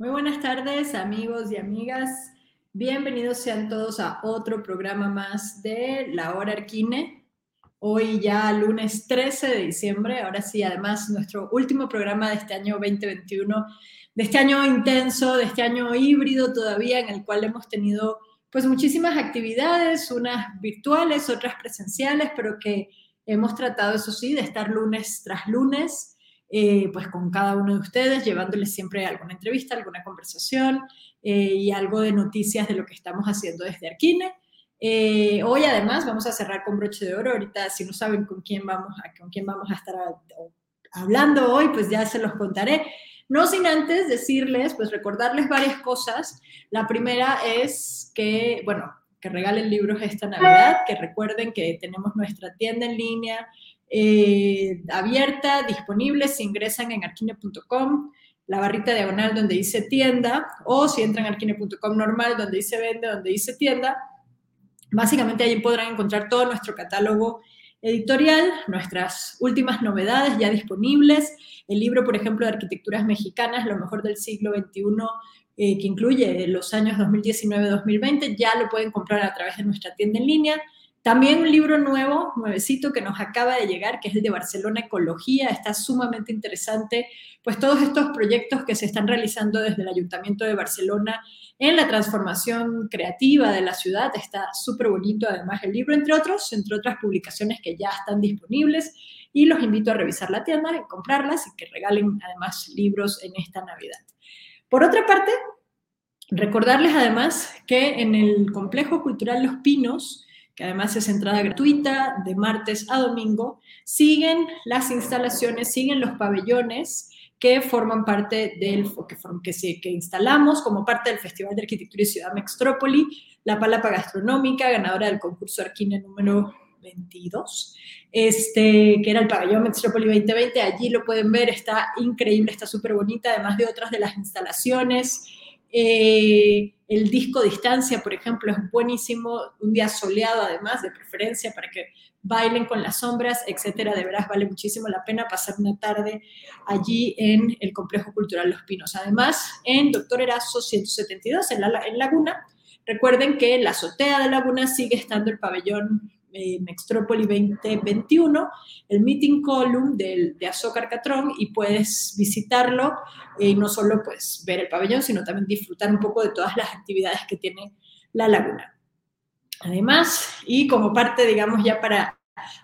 Muy buenas tardes, amigos y amigas. Bienvenidos sean todos a otro programa más de La Hora Arquine. Hoy ya lunes 13 de diciembre, ahora sí, además nuestro último programa de este año 2021, de este año intenso, de este año híbrido todavía, en el cual hemos tenido pues muchísimas actividades, unas virtuales, otras presenciales, pero que hemos tratado, eso sí, de estar lunes tras lunes eh, pues con cada uno de ustedes, llevándoles siempre alguna entrevista, alguna conversación eh, y algo de noticias de lo que estamos haciendo desde Arquine. Eh, hoy además vamos a cerrar con broche de oro. Ahorita si no saben con quién vamos a, con quién vamos a estar hablando hoy, pues ya se los contaré. No sin antes decirles, pues recordarles varias cosas. La primera es que, bueno, que regalen libros esta Navidad, que recuerden que tenemos nuestra tienda en línea eh, abierta, disponible, si ingresan en arquine.com, la barrita diagonal donde dice tienda, o si entran en arquine.com normal, donde dice vende, donde dice tienda, básicamente allí podrán encontrar todo nuestro catálogo editorial, nuestras últimas novedades ya disponibles, el libro, por ejemplo, de arquitecturas mexicanas, lo mejor del siglo XXI, eh, que incluye los años 2019-2020, ya lo pueden comprar a través de nuestra tienda en línea. También un libro nuevo, nuevecito, que nos acaba de llegar, que es el de Barcelona Ecología. Está sumamente interesante, pues todos estos proyectos que se están realizando desde el Ayuntamiento de Barcelona en la transformación creativa de la ciudad. Está súper bonito, además, el libro, entre otros, entre otras publicaciones que ya están disponibles. Y los invito a revisar la tienda, y comprarlas y que regalen además libros en esta Navidad. Por otra parte, recordarles además que en el Complejo Cultural Los Pinos, que además es entrada gratuita de martes a domingo, siguen las instalaciones, siguen los pabellones que forman parte del que, que, que instalamos como parte del Festival de Arquitectura y Ciudad Mextrópoli, la Palapa Gastronómica, ganadora del concurso Arquine número 22, este, que era el pabellón Mextrópoli 2020. Allí lo pueden ver, está increíble, está súper bonita, además de otras de las instalaciones. Eh, el disco Distancia, por ejemplo, es buenísimo, un día soleado además, de preferencia, para que bailen con las sombras, etcétera. De veras vale muchísimo la pena pasar una tarde allí en el Complejo Cultural Los Pinos. Además, en Doctor Erazo 172, en, en Laguna, recuerden que en la azotea de Laguna sigue estando el pabellón eh, Mextrópoli 2021, el Meeting Column del, de Azócar Catrón y puedes visitarlo y no solo pues ver el pabellón, sino también disfrutar un poco de todas las actividades que tiene la laguna. Además, y como parte, digamos, ya para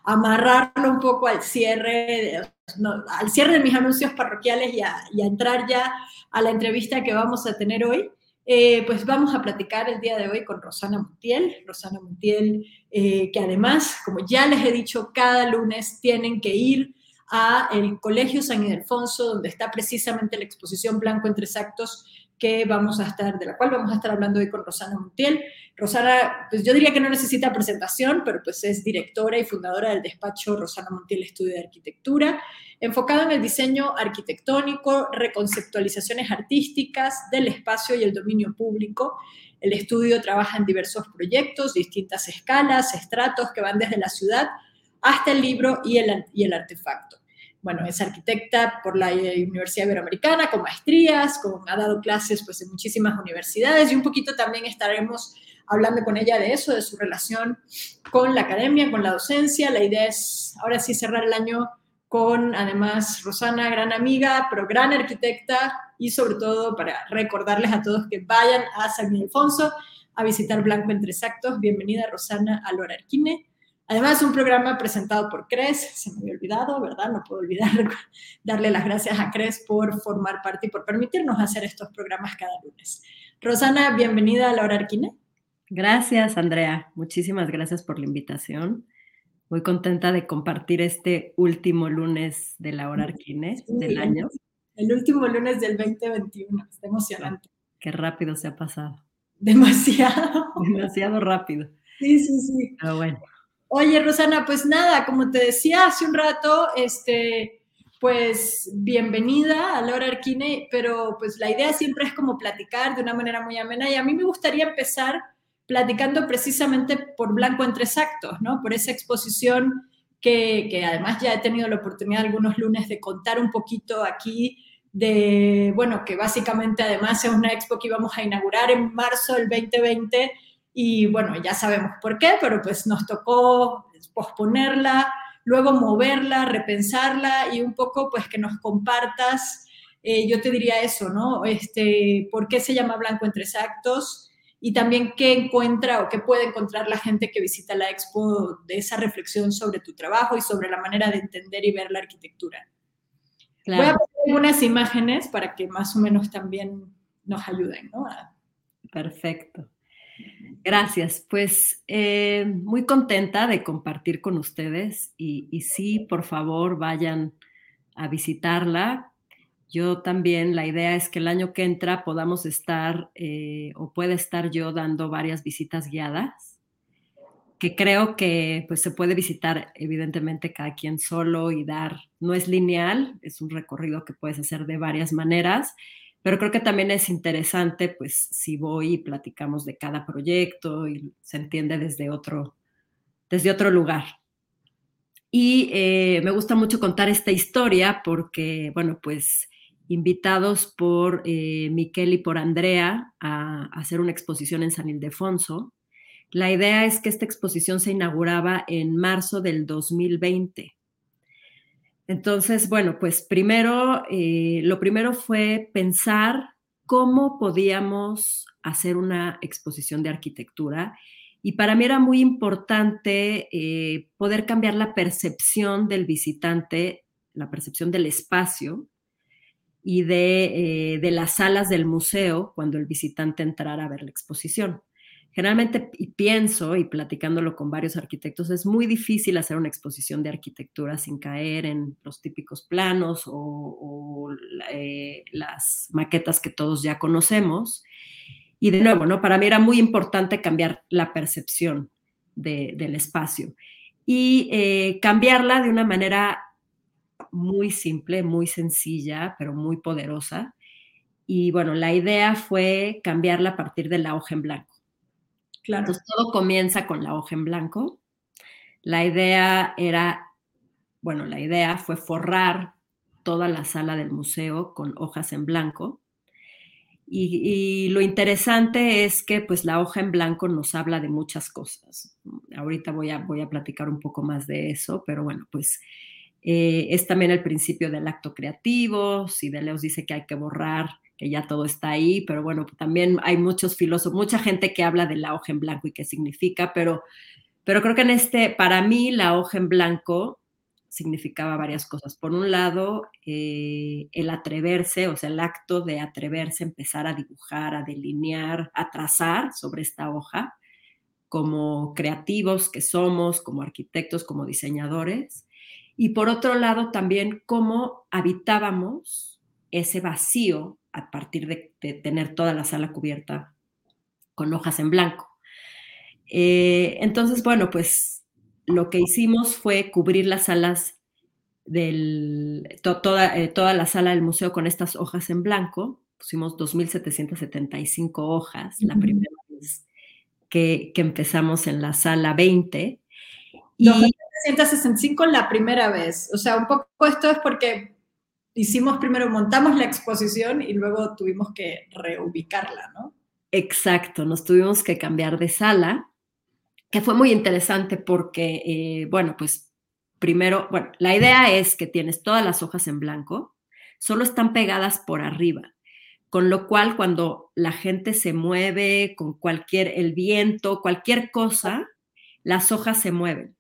amarrarlo un poco al cierre, al cierre de mis anuncios parroquiales y a, y a entrar ya a la entrevista que vamos a tener hoy, eh, pues vamos a platicar el día de hoy con Rosana Montiel. Rosana Montiel, eh, que además, como ya les he dicho, cada lunes tienen que ir a el Colegio San Ildefonso, donde está precisamente la exposición Blanco entre Actos que vamos a estar, de la cual vamos a estar hablando hoy con Rosana Montiel. Rosana, pues yo diría que no necesita presentación, pero pues es directora y fundadora del despacho Rosana Montiel Estudio de Arquitectura, enfocado en el diseño arquitectónico, reconceptualizaciones artísticas del espacio y el dominio público. El estudio trabaja en diversos proyectos, distintas escalas, estratos que van desde la ciudad hasta el libro y el, y el artefacto bueno, es arquitecta por la Universidad Iberoamericana, con maestrías, con, ha dado clases pues, en muchísimas universidades y un poquito también estaremos hablando con ella de eso, de su relación con la academia, con la docencia. La idea es ahora sí cerrar el año con, además, Rosana, gran amiga, pero gran arquitecta y sobre todo para recordarles a todos que vayan a San Ildefonso a visitar Blanco Entre Actos. Bienvenida, Rosana, a Lora Arquine. Además, un programa presentado por CRES, se me había olvidado, ¿verdad? No puedo olvidar darle las gracias a CRES por formar parte y por permitirnos hacer estos programas cada lunes. Rosana, bienvenida a La Hora Arquine. Gracias, Andrea. Muchísimas gracias por la invitación. Muy contenta de compartir este último lunes de La Hora Arquine del año. El último lunes del 2021. Está emocionante. Qué rápido se ha pasado. Demasiado. Demasiado rápido. Sí, sí, sí. Pero bueno. Oye, Rosana, pues nada, como te decía hace un rato, este, pues bienvenida a Laura Arquine, pero pues la idea siempre es como platicar de una manera muy amena y a mí me gustaría empezar platicando precisamente por Blanco en tres actos, ¿no? Por esa exposición que, que además ya he tenido la oportunidad algunos lunes de contar un poquito aquí de, bueno, que básicamente además es una expo que íbamos a inaugurar en marzo del 2020 y bueno, ya sabemos por qué, pero pues nos tocó posponerla, luego moverla, repensarla y un poco pues que nos compartas, eh, yo te diría eso, ¿no? Este, ¿Por qué se llama Blanco entre Actos? Y también qué encuentra o qué puede encontrar la gente que visita la expo de esa reflexión sobre tu trabajo y sobre la manera de entender y ver la arquitectura. Voy a poner algunas imágenes para que más o menos también nos ayuden, ¿no? Perfecto. Gracias. Pues eh, muy contenta de compartir con ustedes y, sí, por favor, vayan a visitarla. Yo también, la idea es que el año que entra podamos estar eh, o pueda estar yo dando varias visitas guiadas que creo que pues se puede visitar evidentemente cada quien solo y dar, no es lineal, es un recorrido que puedes hacer de varias maneras, pero creo que también es interesante pues si voy y platicamos de cada proyecto y se entiende desde otro, desde otro lugar. Y eh, me gusta mucho contar esta historia porque, bueno, pues invitados por eh, Miquel y por Andrea a, a hacer una exposición en San Ildefonso, la idea es que esta exposición se inauguraba en marzo del 2020. Entonces, bueno, pues primero, eh, lo primero fue pensar cómo podíamos hacer una exposición de arquitectura. Y para mí era muy importante eh, poder cambiar la percepción del visitante, la percepción del espacio y de, eh, de las salas del museo cuando el visitante entrara a ver la exposición. Generalmente y pienso, y platicándolo con varios arquitectos, es muy difícil hacer una exposición de arquitectura sin caer en los típicos planos o, eh, las maquetas que todos ya conocemos. Y de nuevo, ¿no? Para mí era muy importante cambiar la percepción del espacio y eh, cambiarla de una manera muy simple, muy sencilla, pero muy poderosa. Y bueno, la idea fue cambiarla a partir de la hoja en blanco. Claro. Entonces todo comienza con la hoja en blanco. La idea era, bueno, la idea fue forrar toda la sala del museo con hojas en blanco. Y, lo interesante es que pues la hoja en blanco nos habla de muchas cosas. Ahorita voy a, voy a platicar un poco más de eso, pero bueno, pues eh, es también el principio del acto creativo. Si Deleuze dice que hay que borrar que ya todo está ahí, pero bueno, también hay muchos filósofos, mucha gente que habla de la hoja en blanco y qué significa, pero, pero creo que en este, para mí la hoja en blanco significaba varias cosas. Por un lado, eh, el atreverse, o sea, el acto de atreverse, empezar a dibujar, a delinear, a trazar sobre esta hoja, como creativos que somos, como arquitectos, como diseñadores. Y por otro lado, también cómo habitábamos ese vacío a partir de, tener toda la sala cubierta con hojas en blanco. Eh, entonces, bueno, pues lo que hicimos fue cubrir las salas del, toda, eh, toda la sala del museo con estas hojas en blanco. Pusimos 2.775 hojas la primera vez que, que, empezamos en la sala 20. Y 2.765 la primera vez. O sea, un poco esto es porque hicimos primero, montamos la exposición y luego tuvimos que reubicarla, ¿no? Exacto, nos tuvimos que cambiar de sala, que fue muy interesante porque, eh, bueno, pues primero, bueno, la idea es que tienes todas las hojas en blanco, solo están pegadas por arriba, con lo cual cuando la gente se mueve con cualquier, el viento, cualquier cosa, las hojas se mueven.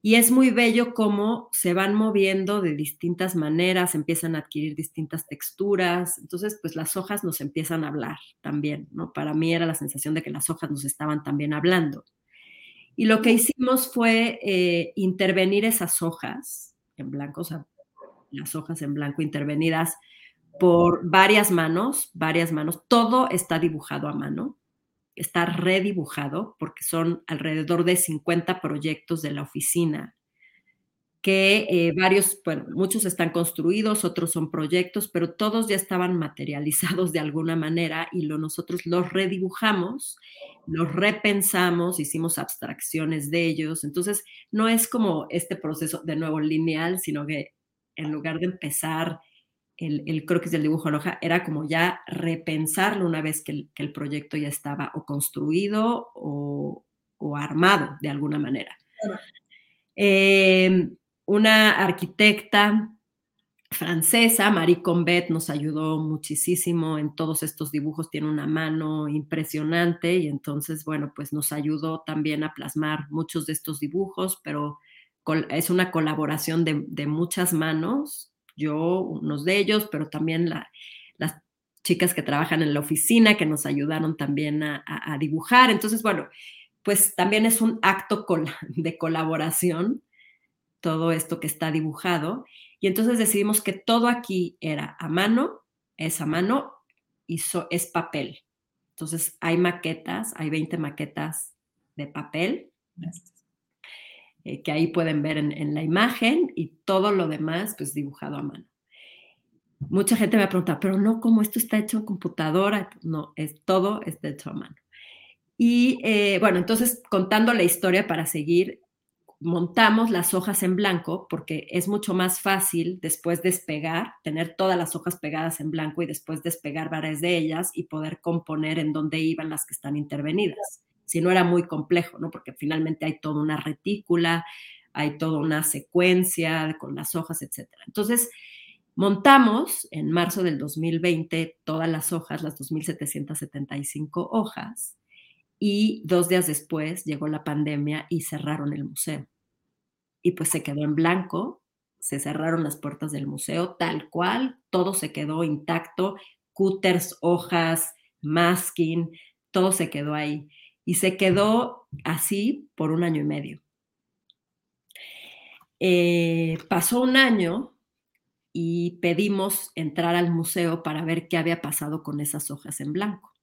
Y es muy bello cómo se van moviendo de distintas maneras, empiezan a adquirir distintas texturas. Entonces, pues las hojas nos empiezan a hablar también, ¿no? Para mí era la sensación de que las hojas nos estaban también hablando. Y lo que hicimos fue eh, intervenir esas hojas en blanco, las hojas en blanco intervenidas por varias manos, varias manos. Todo está dibujado a mano está redibujado porque son alrededor de 50 proyectos de la oficina que eh, varios, bueno, muchos están construidos, otros son proyectos, pero todos ya estaban materializados de alguna manera y lo, nosotros los redibujamos, los repensamos, hicimos abstracciones de ellos. Entonces, no es como este proceso de nuevo lineal, sino que en lugar de empezar el, el croquis del dibujo en hoja era como ya repensarlo una vez que el, proyecto ya estaba o construido o, armado de alguna manera. Em, una arquitecta francesa, Marie Combet, nos ayudó muchísimo en todos estos dibujos, tiene una mano impresionante y entonces, bueno, pues nos ayudó también a plasmar muchos de estos dibujos, pero es una colaboración de, muchas manos, yo, unos de ellos, pero también las chicas que trabajan en la oficina que nos ayudaron también a, dibujar. Entonces, bueno, pues también es un acto de colaboración todo esto que está dibujado. Y entonces decidimos que todo aquí era a mano, es a mano y es papel. Entonces hay maquetas, hay 20 maquetas de papel. Eh, que ahí pueden ver en, la imagen y todo lo demás pues dibujado a mano. Mucha gente me pregunta, pero no, ¿cómo esto está hecho en computadora? No, es todo está hecho a mano. Y eh, bueno, entonces contando la historia para seguir, montamos las hojas en blanco porque es mucho más fácil después despegar, tener todas las hojas pegadas en blanco y después despegar varias de ellas y poder componer en dónde iban las que están intervenidas si no era muy complejo, ¿no? Porque finalmente hay toda una retícula, hay toda una secuencia con las hojas, etc. Entonces, montamos en marzo del 2020 todas las hojas, las 2.775 hojas, y dos días después llegó la pandemia y cerraron el museo. Y pues se quedó en blanco, se cerraron las puertas del museo tal cual, todo se quedó intacto, cúters, hojas, masking, todo se quedó ahí y se quedó así por un año y medio. Eh, pasó un año y pedimos entrar al museo para ver qué había pasado con esas hojas en blanco.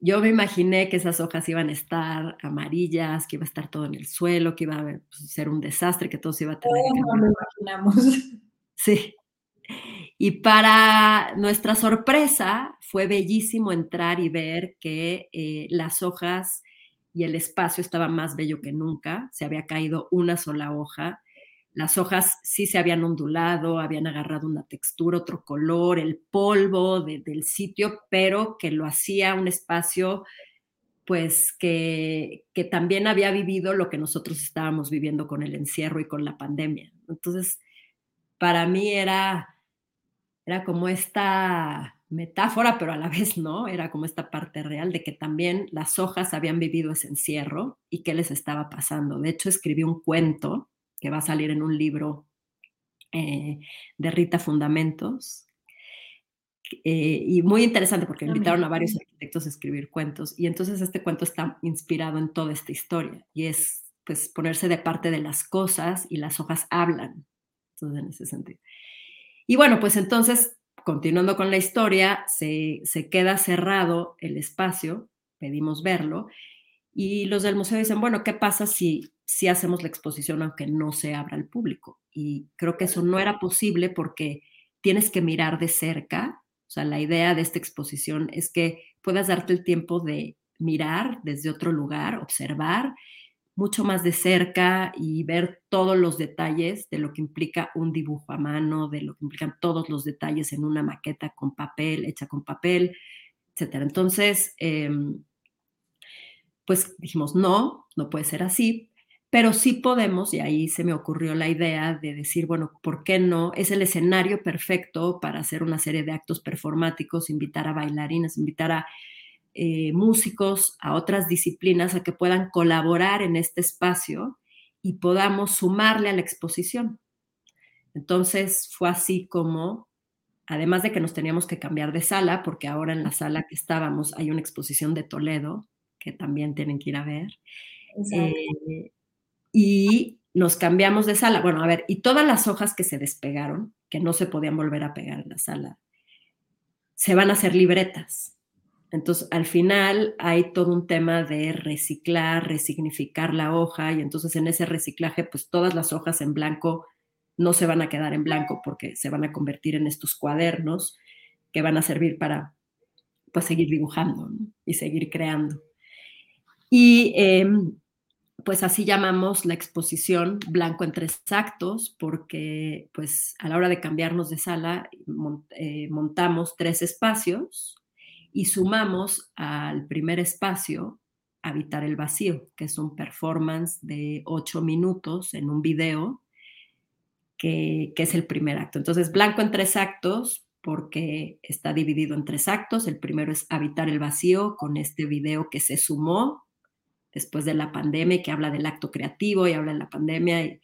Yo me imaginé que esas hojas iban a estar amarillas, que iba a estar todo en el suelo, que iba a ser un desastre, que todo se iba a tener que... No lo imaginamos. Sí. Y para nuestra sorpresa, fue bellísimo entrar y ver que eh, las hojas y el espacio estaba más bello que nunca. Se había caído una sola hoja. Las hojas sí se habían ondulado, habían agarrado una textura, otro color, el polvo del sitio, pero que lo hacía un espacio pues que, que también había vivido lo que nosotros estábamos viviendo con el encierro y con la pandemia. Entonces, para mí era era como esta metáfora, pero a la vez no, era como esta parte real de que también las hojas habían vivido ese encierro y qué les estaba pasando. De hecho, escribí un cuento que va a salir en un libro eh, de Rita Fundamentos. Eh, y muy interesante porque invitaron a varios arquitectos a escribir cuentos y entonces este cuento está inspirado en toda esta historia y es pues ponerse de parte de las cosas y las hojas hablan, entonces en ese sentido. Y bueno, pues entonces, continuando con la historia, se, queda cerrado el espacio, pedimos verlo, y los del museo dicen, bueno, ¿qué pasa si, si hacemos la exposición aunque no se abra al público? Y creo que eso no era posible porque tienes que mirar de cerca. O sea, la idea de esta exposición es que puedas darte el tiempo de mirar desde otro lugar, observar mucho más de cerca y ver todos los detalles de lo que implica un dibujo a mano, de lo que implican todos los detalles en una maqueta con papel, hecha con papel, etc. Entonces, em, pues dijimos, no, no puede ser así, pero sí podemos, y ahí se me ocurrió la idea de decir, bueno, ¿por qué no? Es el escenario perfecto para hacer una serie de actos performáticos, invitar a bailarines, invitar a eh, músicos, a otras disciplinas, a que puedan colaborar en este espacio y podamos sumarle a la exposición. Entonces fue así como, además de que nos teníamos que cambiar de sala, porque ahora en la sala que estábamos hay una exposición de Toledo, que también tienen que ir a ver. Eh, y nos cambiamos de sala. Bueno, a ver, y todas las hojas que se despegaron, que no se podían volver a pegar en la sala, se van a hacer libretas. Entonces, al final hay todo un tema de reciclar, resignificar la hoja y entonces en ese reciclaje, pues todas las hojas en blanco no se van a quedar en blanco porque se van a convertir en estos cuadernos que van a servir para pues, seguir dibujando y seguir creando. Y em, pues así llamamos la exposición blanco en tres actos, porque pues a la hora de cambiarnos de sala eh, montamos tres espacios y sumamos al primer espacio Habitar el Vacío, que es un performance de ocho minutos en un video, que, que es el primer acto. Entonces, blanco en tres actos, porque está dividido en tres actos. El primero es Habitar el Vacío, con este video que se sumó después de la pandemia, que habla del acto creativo y habla de la pandemia, y,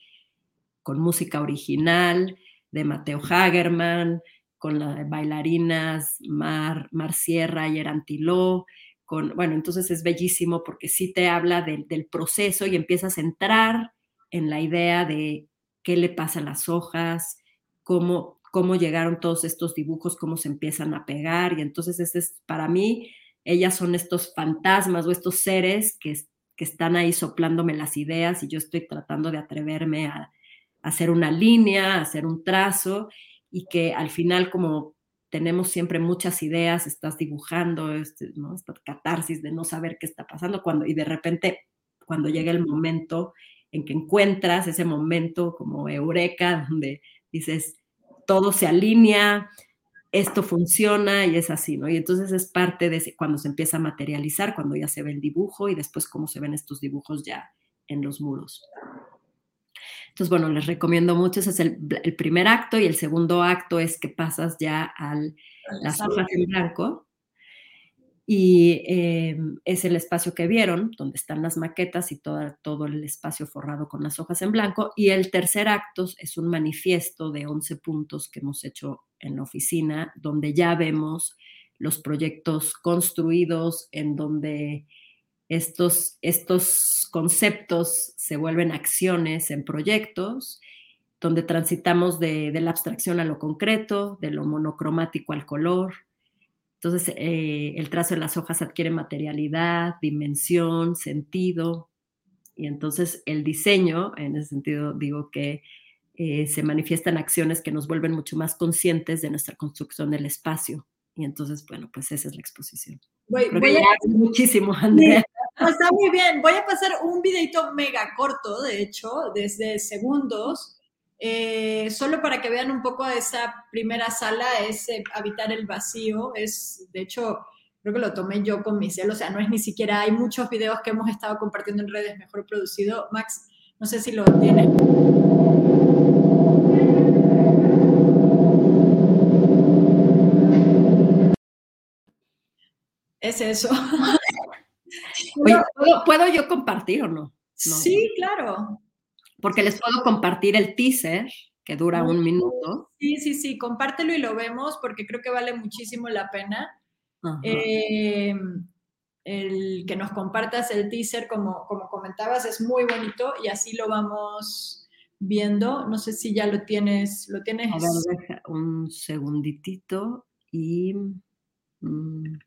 con música original de Mateo Hagerman, con las bailarinas Mar, Mar Sierra y Erantiló, con, bueno, entonces es bellísimo porque sí te habla del proceso y empiezas a entrar en la idea de qué le pasa a las hojas, cómo, cómo llegaron todos estos dibujos, cómo se empiezan a pegar, y entonces este es, para mí, ellas son estos fantasmas o estos seres que, que están ahí soplándome las ideas y yo estoy tratando de atreverme a, hacer una línea, a hacer un trazo y que al final como tenemos siempre muchas ideas, estás dibujando, este, ¿no? esta catarsis de no saber qué está pasando cuando, y de repente cuando llega el momento en que encuentras ese momento como eureka, donde dices, todo se alinea, esto funciona y es así, ¿no? Y entonces es parte de cuando se empieza a materializar, cuando ya se ve el dibujo y después cómo se ven estos dibujos ya en los muros. Entonces, bueno, les recomiendo mucho, ese es el, primer acto y el segundo acto es que pasas ya a las hojas en blanco y em, es el espacio que vieron, donde están las maquetas y todo el espacio forrado con las hojas en blanco. Y el tercer acto es un manifiesto de 11 puntos que hemos hecho en la oficina, donde ya vemos los proyectos construidos, en donde estos, estos conceptos se vuelven acciones en proyectos, donde transitamos de, de la abstracción a lo concreto, de lo monocromático al color, entonces, eh, el trazo de las hojas adquiere materialidad, dimensión, sentido, y entonces el diseño, en ese sentido, digo que eh, se manifiestan acciones que nos vuelven mucho más conscientes de nuestra construcción del espacio. Y entonces, bueno, pues esa es la exposición. Voy, a... muchísimo, Andrea. Está muy bien. Voy a pasar un videito mega corto, de hecho, desde segundos, eh, solo para que vean un poco esa primera sala, es habitar el vacío, es, de hecho, creo que lo tomé yo con mi cel, o sea, no es ni siquiera, hay muchos videos que hemos estado compartiendo en redes mejor producido. Max, no sé si lo tiene. Es eso. ¿puedo, yo compartir o no? Sí, claro porque les puedo compartir el teaser que dura un minuto. Sí, sí, sí, compártelo y lo vemos porque creo que vale muchísimo la pena. Em, el que nos compartas el teaser, como, como comentabas, es muy bonito y así lo vamos viendo. No sé si ya lo tienes. ¿Lo tienes? A ver, deja un segunditito y. Mm,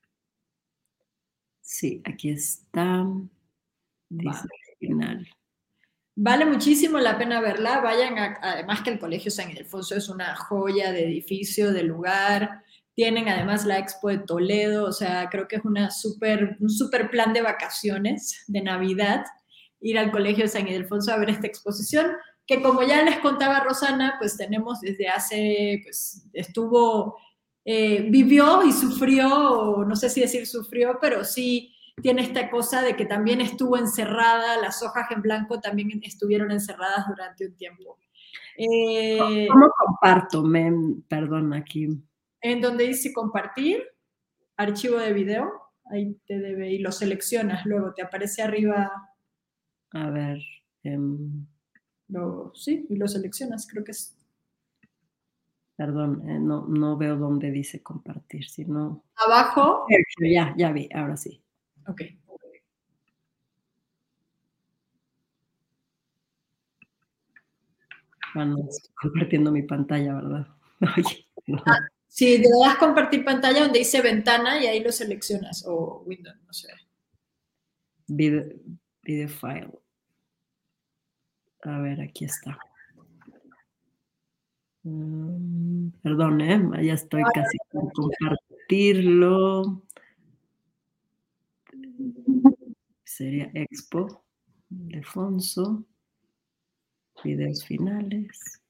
sí, aquí está. Dice final. Vale muchísimo la pena verla. Vayan, además que el Colegio San Ildefonso es una joya de edificio, de lugar. Tienen además la Expo de Toledo, o sea, creo que es una super, un super plan de vacaciones, de Navidad, ir al Colegio San Ildefonso a ver esta exposición, que como ya les contaba Rosana, pues tenemos desde hace, pues estuvo, eh, vivió y sufrió, no sé si decir sufrió, pero sí tiene esta cosa de que también estuvo encerrada, las hojas en blanco también estuvieron encerradas durante un tiempo. Eh, ¿Cómo comparto? Me, perdón, aquí. En donde dice compartir, archivo de video, ahí te debe, y lo seleccionas luego, te aparece arriba. A ver. Em, sí, y lo seleccionas, creo que es. Perdón, eh, no, no veo dónde dice compartir, sino. Abajo. Ya, ya vi, ahora sí. Ok. Bueno, estoy compartiendo mi pantalla, ¿verdad? Oye, ah, sí, le das compartir pantalla donde dice ventana y ahí lo seleccionas, o Windows, no sé. Video, video file. A ver, aquí está. Mm, perdón, ¿eh? Ya estoy casi por compartirlo sería expo. Defonso, videos finales.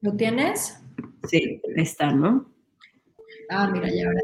¿Lo tienes? Sí, está, ¿no? Ah, mira, ya ahora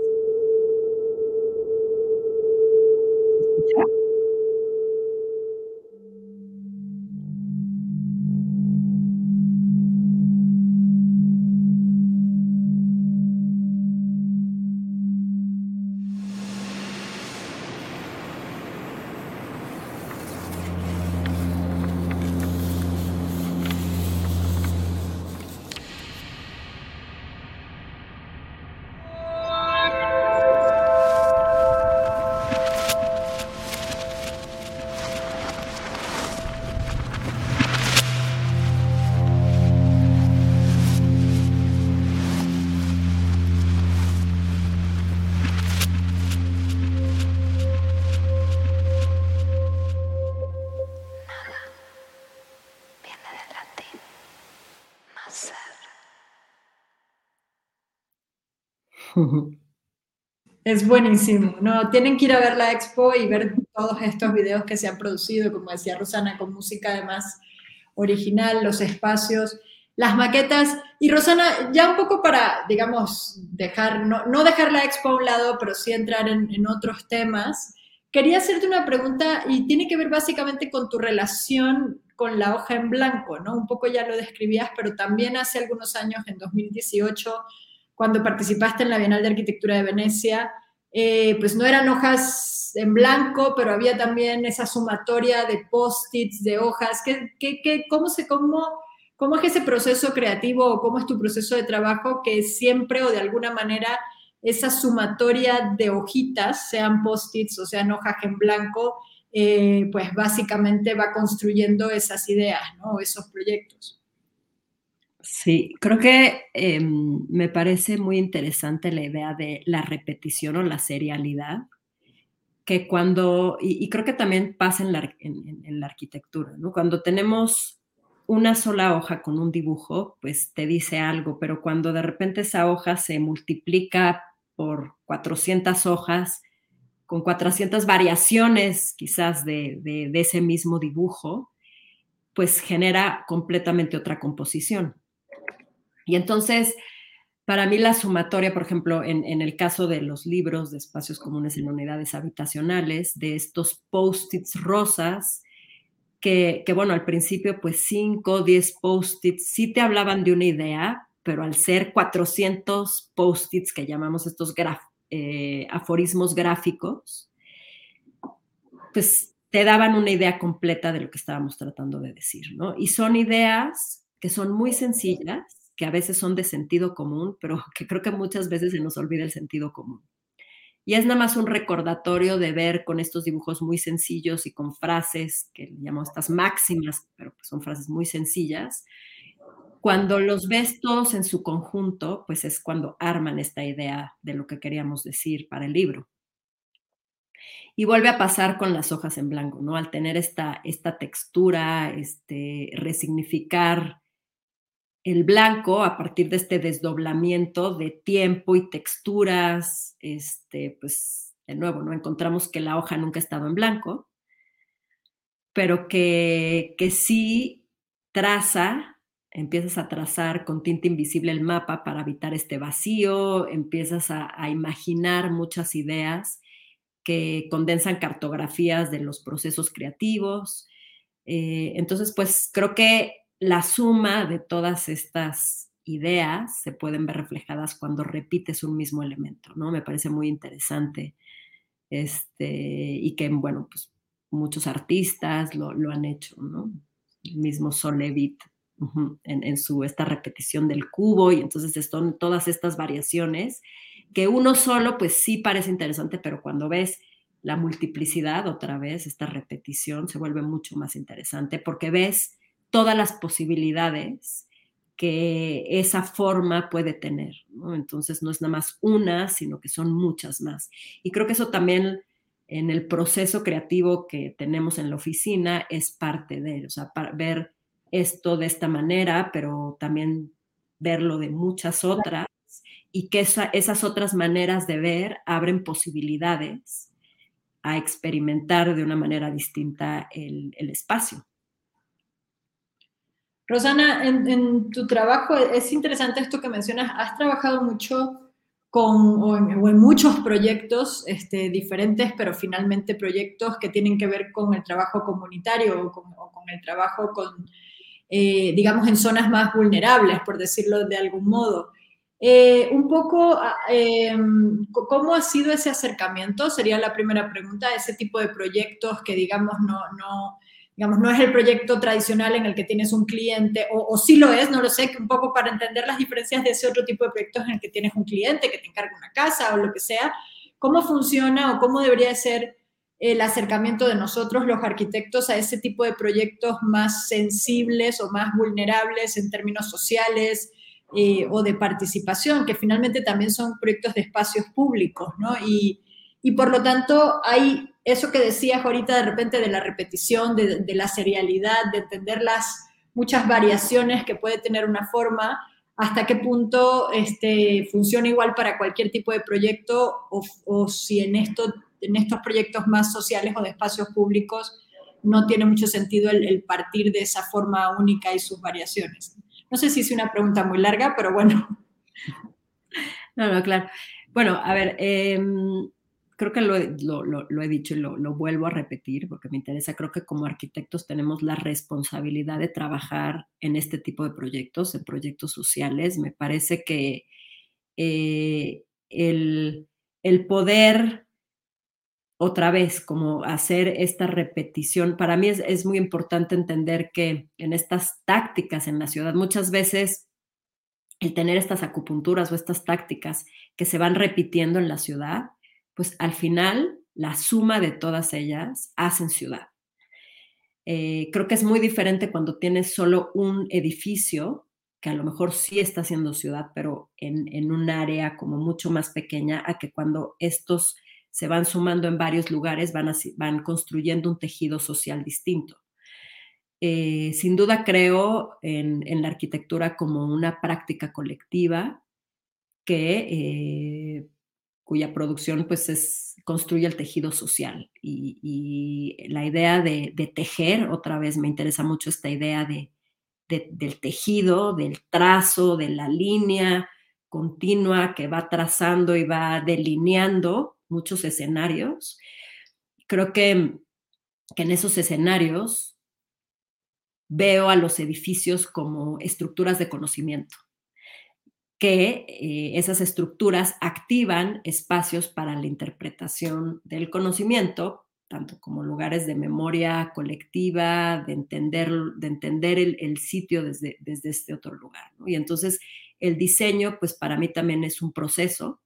Es buenísimo. No, tienen que ir a ver la expo y ver todos estos videos que se han producido, como decía Rosana, con música además original, los espacios, las maquetas. Y Rosana, ya un poco para, digamos, dejar, no, dejar la expo a un lado, pero sí entrar en, en otros temas. Quería hacerte una pregunta y tiene que ver básicamente con tu relación con la hoja en blanco, ¿no? Un poco ya lo describías, pero también hace algunos años, en 2018, cuando participaste en la Bienal de Arquitectura de Venecia, eh, pues no eran hojas en blanco, pero había también esa sumatoria de post-its, de hojas. ¿Qué, qué, cómo, se, cómo, ¿Cómo es ese proceso creativo o cómo es tu proceso de trabajo que siempre o de alguna manera esa sumatoria de hojitas, sean post-its o sean hojas en blanco, eh, pues básicamente va construyendo esas ideas, ¿no? Esos proyectos. Sí, creo que em, me parece muy interesante la idea de la repetición o la serialidad, que cuando, y, creo que también pasa en la, en, la arquitectura, ¿no? Cuando tenemos una sola hoja con un dibujo, pues te dice algo, pero cuando de repente esa hoja se multiplica por 400 hojas, con 400 variaciones quizás de, de ese mismo dibujo, pues genera completamente otra composición. Y entonces, para mí la sumatoria, por ejemplo, en, el caso de los libros de espacios comunes en unidades habitacionales, de estos post-its rosas, que, bueno, al principio pues 5, 10 post-its sí te hablaban de una idea, pero al ser 400 post-its que llamamos estos eh, aforismos gráficos, pues te daban una idea completa de lo que estábamos tratando de decir, ¿no? Y son ideas que son muy sencillas, que a veces son de sentido común, pero que creo que muchas veces se nos olvida el sentido común. Y es nada más un recordatorio de ver con estos dibujos muy sencillos y con frases que llamamos estas máximas, pero son frases muy sencillas. Cuando los ves todos en su conjunto, pues es cuando arman esta idea de lo que queríamos decir para el libro. Y vuelve a pasar con las hojas en blanco, ¿no? Al tener esta, esta textura, este, resignificar el blanco a partir de este desdoblamiento de tiempo y texturas, este, pues de nuevo, ¿no? Encontramos que la hoja nunca ha estado en blanco, pero que, que sí traza, empiezas a trazar con tinta invisible el mapa para evitar este vacío, empiezas a, imaginar muchas ideas que condensan cartografías de los procesos creativos. Eh, entonces, pues creo que la suma de todas estas ideas se pueden ver reflejadas cuando repites un mismo elemento, ¿no? Me parece muy interesante. Este, y que, bueno, pues muchos artistas lo, han hecho, ¿no? El mismo Solevit en, su, esta repetición del cubo, y entonces son todas estas variaciones que uno solo, pues sí parece interesante, pero cuando ves la multiplicidad otra vez, esta repetición, se vuelve mucho más interesante porque ves todas las posibilidades que esa forma puede tener. Entonces no es nada más una, sino que son muchas más. Y creo que eso también en el proceso creativo que tenemos en la oficina es parte de, o sea, para ver esto de esta manera, pero también verlo de muchas otras y que esas otras maneras de ver abren posibilidades a experimentar de una manera distinta el, espacio. Rosana, en, tu trabajo es interesante esto que mencionas. Has trabajado mucho con, o, en, muchos proyectos este, diferentes, pero finalmente proyectos que tienen que ver con el trabajo comunitario o con, el trabajo con, eh, digamos, en zonas más vulnerables, por decirlo de algún modo. Eh, un poco, em, ¿cómo ha sido ese acercamiento? Sería la primera pregunta, ese tipo de proyectos que, digamos, no, no, digamos, no es el proyecto tradicional en el que tienes un cliente, o, o sí lo es, no lo sé, un poco para entender las diferencias de ese otro tipo de proyectos en el que tienes un cliente que te encarga una casa o lo que sea, ¿cómo funciona o cómo debería ser el acercamiento de nosotros, los arquitectos, a ese tipo de proyectos más sensibles o más vulnerables en términos sociales? Eh, o de participación, que finalmente también son proyectos de espacios públicos, ¿no? Y, y por lo tanto hay eso que decías ahorita de repente de la repetición, de, la serialidad, de entender las muchas variaciones que puede tener una forma, hasta qué punto este, funciona igual para cualquier tipo de proyecto o, o si en, esto, en estos proyectos más sociales o de espacios públicos no tiene mucho sentido el, partir de esa forma única y sus variaciones. No sé si es una pregunta muy larga, pero bueno. No, no, claro. Bueno, a ver, em, creo que lo, he dicho y lo, vuelvo a repetir porque me interesa. Creo que como arquitectos tenemos la responsabilidad de trabajar en este tipo de proyectos, en proyectos sociales. Me parece que eh, el, el poder otra vez, como hacer esta repetición. Para mí es, muy importante entender que en estas tácticas en la ciudad, muchas veces el tener estas acupunturas o estas tácticas que se van repitiendo en la ciudad, pues al final la suma de todas ellas hacen ciudad. Eh, creo que es muy diferente cuando tienes solo un edificio, que a lo mejor sí está haciendo ciudad, pero en, en un área como mucho más pequeña, a que cuando estos se van sumando en varios lugares, van, van construyendo un tejido social distinto. Eh, sin duda creo en, la arquitectura como una práctica colectiva que, eh, cuya producción pues es, construye el tejido social. Y, la idea de, tejer, otra vez me interesa mucho esta idea de, del tejido, del trazo, de la línea continua que va trazando y va delineando muchos escenarios. Creo que, en esos escenarios veo a los edificios como estructuras de conocimiento, que eh, esas estructuras activan espacios para la interpretación del conocimiento, tanto como lugares de memoria colectiva, de entender, de entender el, sitio desde, desde este otro lugar. Y entonces el diseño, pues para mí también es un proceso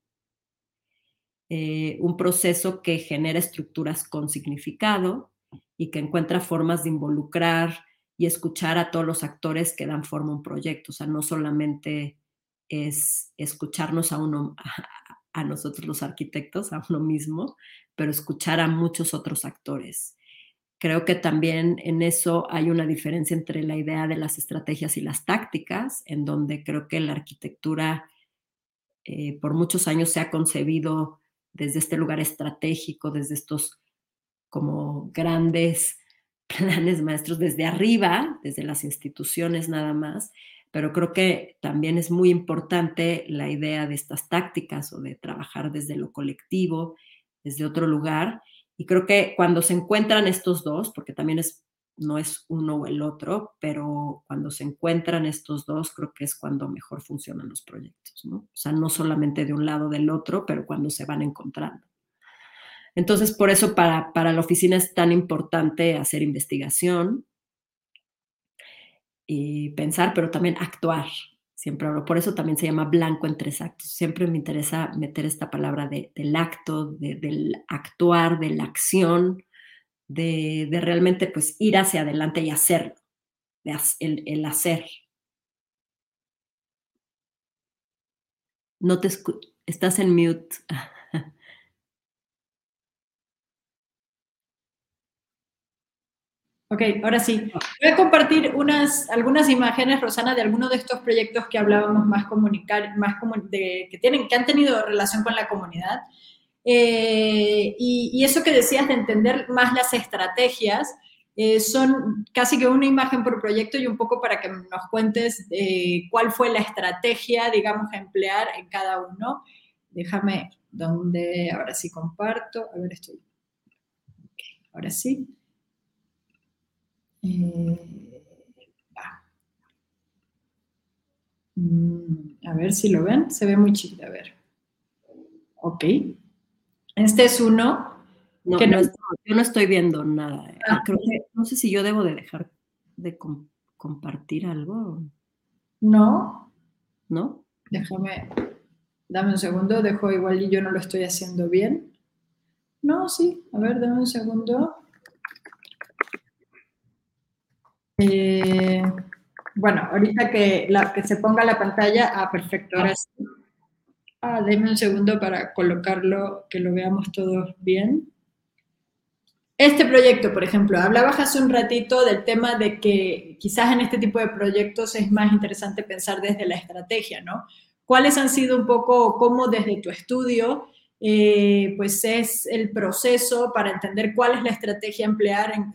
eh, un proceso que genera estructuras con significado y que encuentra formas de involucrar y escuchar a todos los actores que dan forma a un proyecto. O sea, no solamente es escucharnos a uno, a, nosotros los arquitectos, a uno mismo, pero escuchar a muchos otros actores. Creo que también en eso hay una diferencia entre la idea de las estrategias y las tácticas, en donde creo que la arquitectura eh, por muchos años se ha concebido desde este lugar estratégico, desde estos como grandes planes maestros, desde arriba, desde las instituciones nada más, pero creo que también es muy importante la idea de estas tácticas o de trabajar desde lo colectivo, desde otro lugar. Y creo que cuando se encuentran estos dos, porque también es no es uno o el otro, pero cuando se encuentran estos dos, creo que es cuando mejor funcionan los proyectos, ¿no? O sea, no solamente de un lado del otro, pero cuando se van encontrando. Entonces, por eso para, para la oficina es tan importante hacer investigación y pensar, pero también actuar. Siempre hablo, por eso también se llama blanco en tres actos. Siempre me interesa meter esta palabra de, del acto, del actuar, de la acción, de, realmente pues ir hacia adelante y hacerlo, el, el hacer. No te estás en mute. Ok, ahora sí. Voy a compartir unas, algunas imágenes, Rosana, de algunos de estos proyectos que hablábamos más comunicar, más que, tienen, que han tenido relación con la comunidad. Eh, y, eso que decías de entender más las estrategias, eh, son casi que una imagen por proyecto y un poco para que nos cuentes eh, cuál fue la estrategia, digamos, a emplear en cada uno. Déjame, donde, ahora sí comparto, a ver, estoy. ahora sí. Mm, a ver si lo ven, se ve muy chido, a ver. Ok. Este es uno. No, que no, yo no estoy viendo nada. Eh. Ah, no sé si yo debo de dejar de compartir algo. No. ¿No? Déjame, dame un segundo, dejo igual y yo no lo estoy haciendo bien. No, sí, a ver, dame un segundo. Eh, bueno, ahorita que, la, que se ponga la pantalla, ah, perfecto, ahora sí. Ah, déme un segundo para colocarlo, que lo veamos todos bien. Este proyecto, por ejemplo, hablabas hace un ratito del tema de que quizás en este tipo de proyectos es más interesante pensar desde la estrategia, ¿no? ¿Cuáles han sido un poco, cómo desde tu estudio, eh, pues es el proceso para entender cuál es la estrategia a emplear en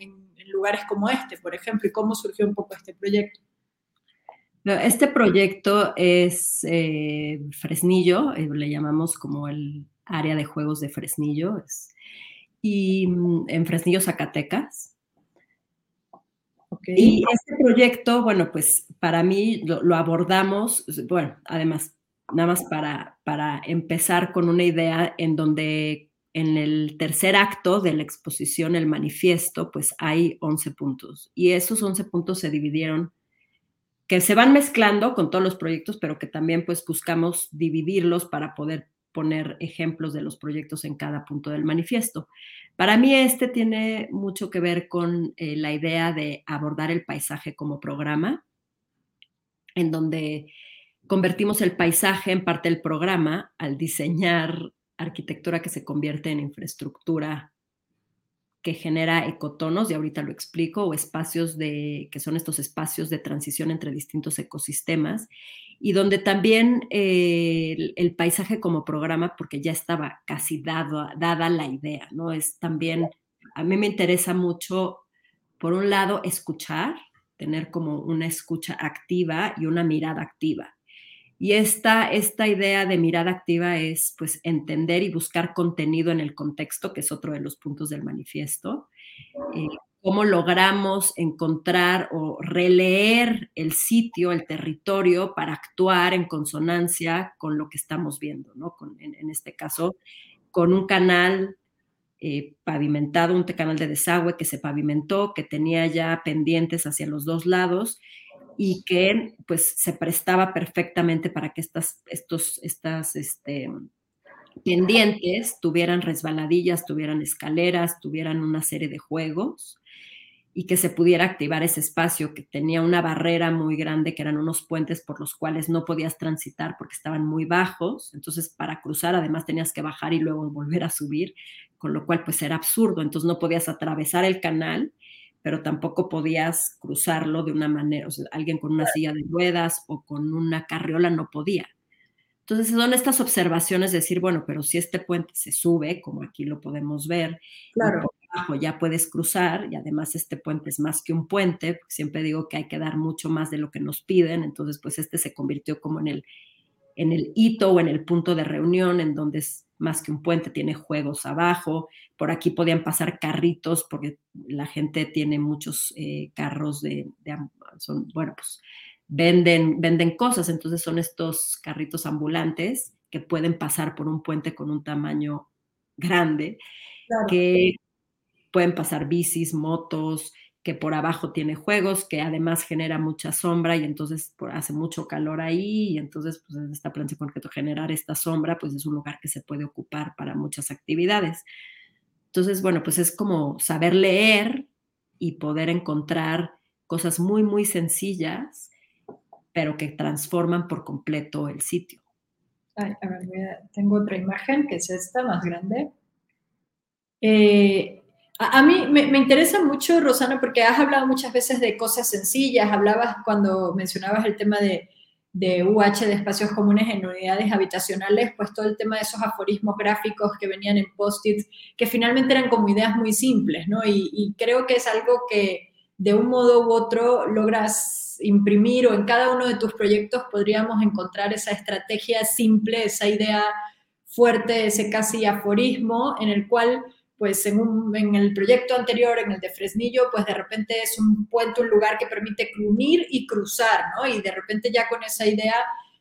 lugares como este, por ejemplo, y cómo surgió un poco este proyecto. Este proyecto es eh, Fresnillo, eh, le llamamos como el área de juegos de Fresnillo, y mm, en Fresnillo, Zacatecas. Y este proyecto, bueno, pues para mí lo, lo, abordamos, bueno, además, nada más para, para empezar con una idea en donde en el tercer acto de la exposición, el manifiesto, pues hay 11 puntos. Y esos 11 puntos se dividieron, que se van mezclando con todos los proyectos, pero que también pues buscamos dividirlos para poder poner ejemplos de los proyectos en cada punto del manifiesto. Para mí este tiene mucho que ver con eh, la idea de abordar el paisaje como programa, en donde convertimos el paisaje en parte del programa al diseñar arquitectura que se convierte en infraestructura que genera ecotonos, y ahorita lo explico, o espacios de, que son estos espacios de transición entre distintos ecosistemas, y donde también eh, el, paisaje como programa, porque ya estaba casi dado, dada la idea, ¿no? Es también, a mí me interesa mucho, por un lado, escuchar, tener como una escucha activa y una mirada activa. Y esta, esta idea de mirada activa es pues entender y buscar contenido en el contexto, que es otro de los puntos del manifiesto. Eh, cómo logramos encontrar o releer el sitio, el territorio, para actuar en consonancia con lo que estamos viendo, ¿no? en, este caso, con un canal eh, pavimentado, un canal de desagüe que se pavimentó, que tenía ya pendientes hacia los dos lados y que pues se prestaba perfectamente para que estas, estos, estas este, pendientes tuvieran resbaladillas, tuvieran escaleras, tuvieran una serie de juegos y que se pudiera activar ese espacio que tenía una barrera muy grande, que eran unos puentes por los cuales no podías transitar porque estaban muy bajos, entonces para cruzar además tenías que bajar y luego volver a subir, con lo cual pues era absurdo, entonces no podías atravesar el canal pero tampoco podías cruzarlo de una manera, o sea, alguien con una silla de ruedas o con una carriola no podía. Entonces son estas observaciones de decir, bueno, pero si este puente se sube, como aquí lo podemos ver, claro. abajo ya puedes cruzar y además este puente es más que un puente, siempre digo que hay que dar mucho más de lo que nos piden, entonces pues este se convirtió como en el, en el hito o en el punto de reunión en donde es más que un puente, tiene juegos abajo, por aquí podían pasar carritos porque la gente tiene muchos eh, carros de, son, bueno, pues venden, venden cosas, entonces son estos carritos ambulantes que pueden pasar por un puente con un tamaño grande, que pueden pasar bicis, motos, que por abajo tiene juegos, que además genera mucha sombra y entonces hace mucho calor ahí y entonces pues esta plancha concreto generar esta sombra pues es un lugar que se puede ocupar para muchas actividades. Entonces, bueno, pues es como saber leer y poder encontrar cosas muy, muy sencillas, pero que transforman por completo el sitio. a ver, tengo otra imagen que es esta, más grande. Eh, A, mí me, interesa mucho, Rosana, porque has hablado muchas veces de cosas sencillas, hablabas cuando mencionabas el tema de, de UH, de espacios comunes en unidades habitacionales, pues todo el tema de esos aforismos gráficos que venían en post-its, que finalmente eran como ideas muy simples, ¿no? Y, y creo que es algo que de un modo u otro logras imprimir o en cada uno de tus proyectos podríamos encontrar esa estrategia simple, esa idea fuerte, ese casi aforismo en el cual pues en, el proyecto anterior, en el de Fresnillo, pues de repente es un puente, un lugar que permite unir y cruzar, ¿no? Y de repente ya con esa idea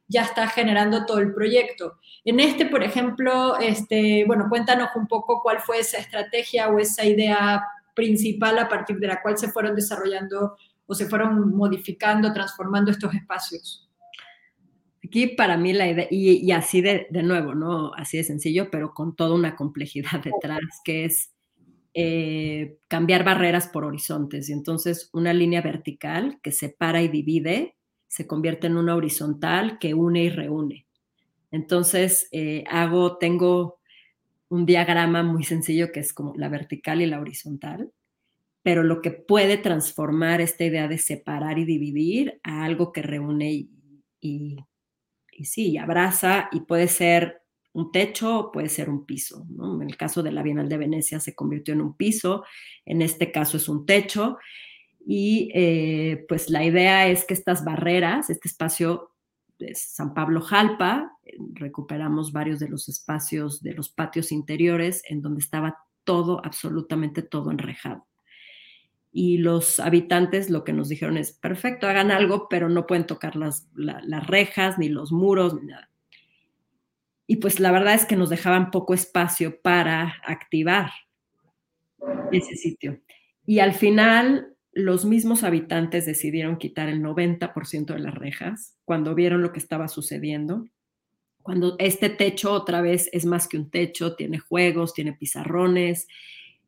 ya está generando todo el proyecto. En este, por ejemplo, este, bueno, cuéntanos un poco cuál fue esa estrategia o esa idea principal a partir de la cual se fueron desarrollando o se fueron modificando, transformando estos espacios. Aquí para mí la idea, y, así de, de, nuevo, ¿no? Así de sencillo, pero con toda una complejidad detrás, que es eh, cambiar barreras por horizontes. Y entonces una línea vertical que separa y divide se convierte en una horizontal que une y reúne. Entonces eh, hago, tengo un diagrama muy sencillo que es como la vertical y la horizontal, pero lo que puede transformar esta idea de separar y dividir a algo que reúne y, y y sí, abraza y puede ser un techo o puede ser un piso. En el caso de la Bienal de Venecia se convirtió en un piso, en este caso es un techo. Y eh, pues la idea es que estas barreras, este espacio de San Pablo Jalpa, recuperamos varios de los espacios de los patios interiores en donde estaba todo, absolutamente todo enrejado y los habitantes lo que nos dijeron es, perfecto, hagan algo, pero no pueden tocar las, las rejas, ni los muros, ni nada. Y pues la verdad es que nos dejaban poco espacio para activar ese sitio. Y al final los mismos habitantes decidieron quitar el 90% de las rejas cuando vieron lo que estaba sucediendo. Cuando este techo otra vez es más que un techo, tiene juegos, tiene pizarrones,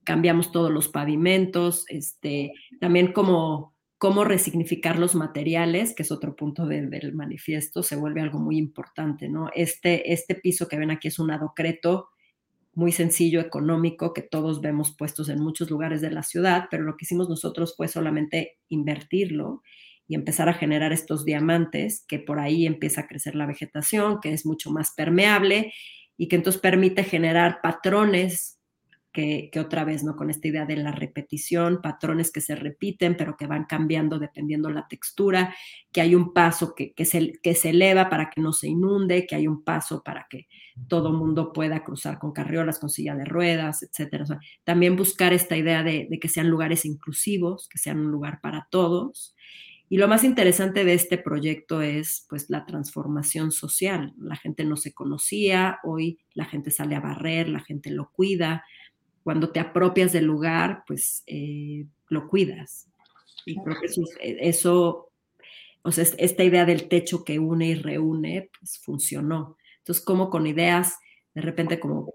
cambiamos todos los pavimentos, este, también como cómo resignificar los materiales, que es otro punto del manifiesto, se vuelve algo muy importante, ¿no? Este, este piso que ven aquí es un adocreto muy sencillo, económico, que todos vemos puestos en muchos lugares de la ciudad, pero lo que hicimos nosotros fue solamente invertirlo y empezar a generar estos diamantes, que por ahí empieza a crecer la vegetación, que es mucho más permeable y que entonces permite generar patrones que, otra vez, ¿no? Con esta idea de la repetición, patrones que se repiten, pero que van cambiando dependiendo la textura, que hay un paso que, que, se, que se eleva para que no se inunde, que hay un paso para que todo mundo pueda cruzar con carriolas, con silla de ruedas, etcétera. también buscar esta idea de, de que sean lugares inclusivos, que sean un lugar para todos. Y lo más interesante de este proyecto es pues la transformación social. La gente no se conocía, hoy la gente sale a barrer, la gente lo cuida, cuando te apropias del lugar, pues eh, lo cuidas. Y creo que eso, o sea, esta idea del techo que une y reúne, pues funcionó. Entonces, como con ideas, de repente como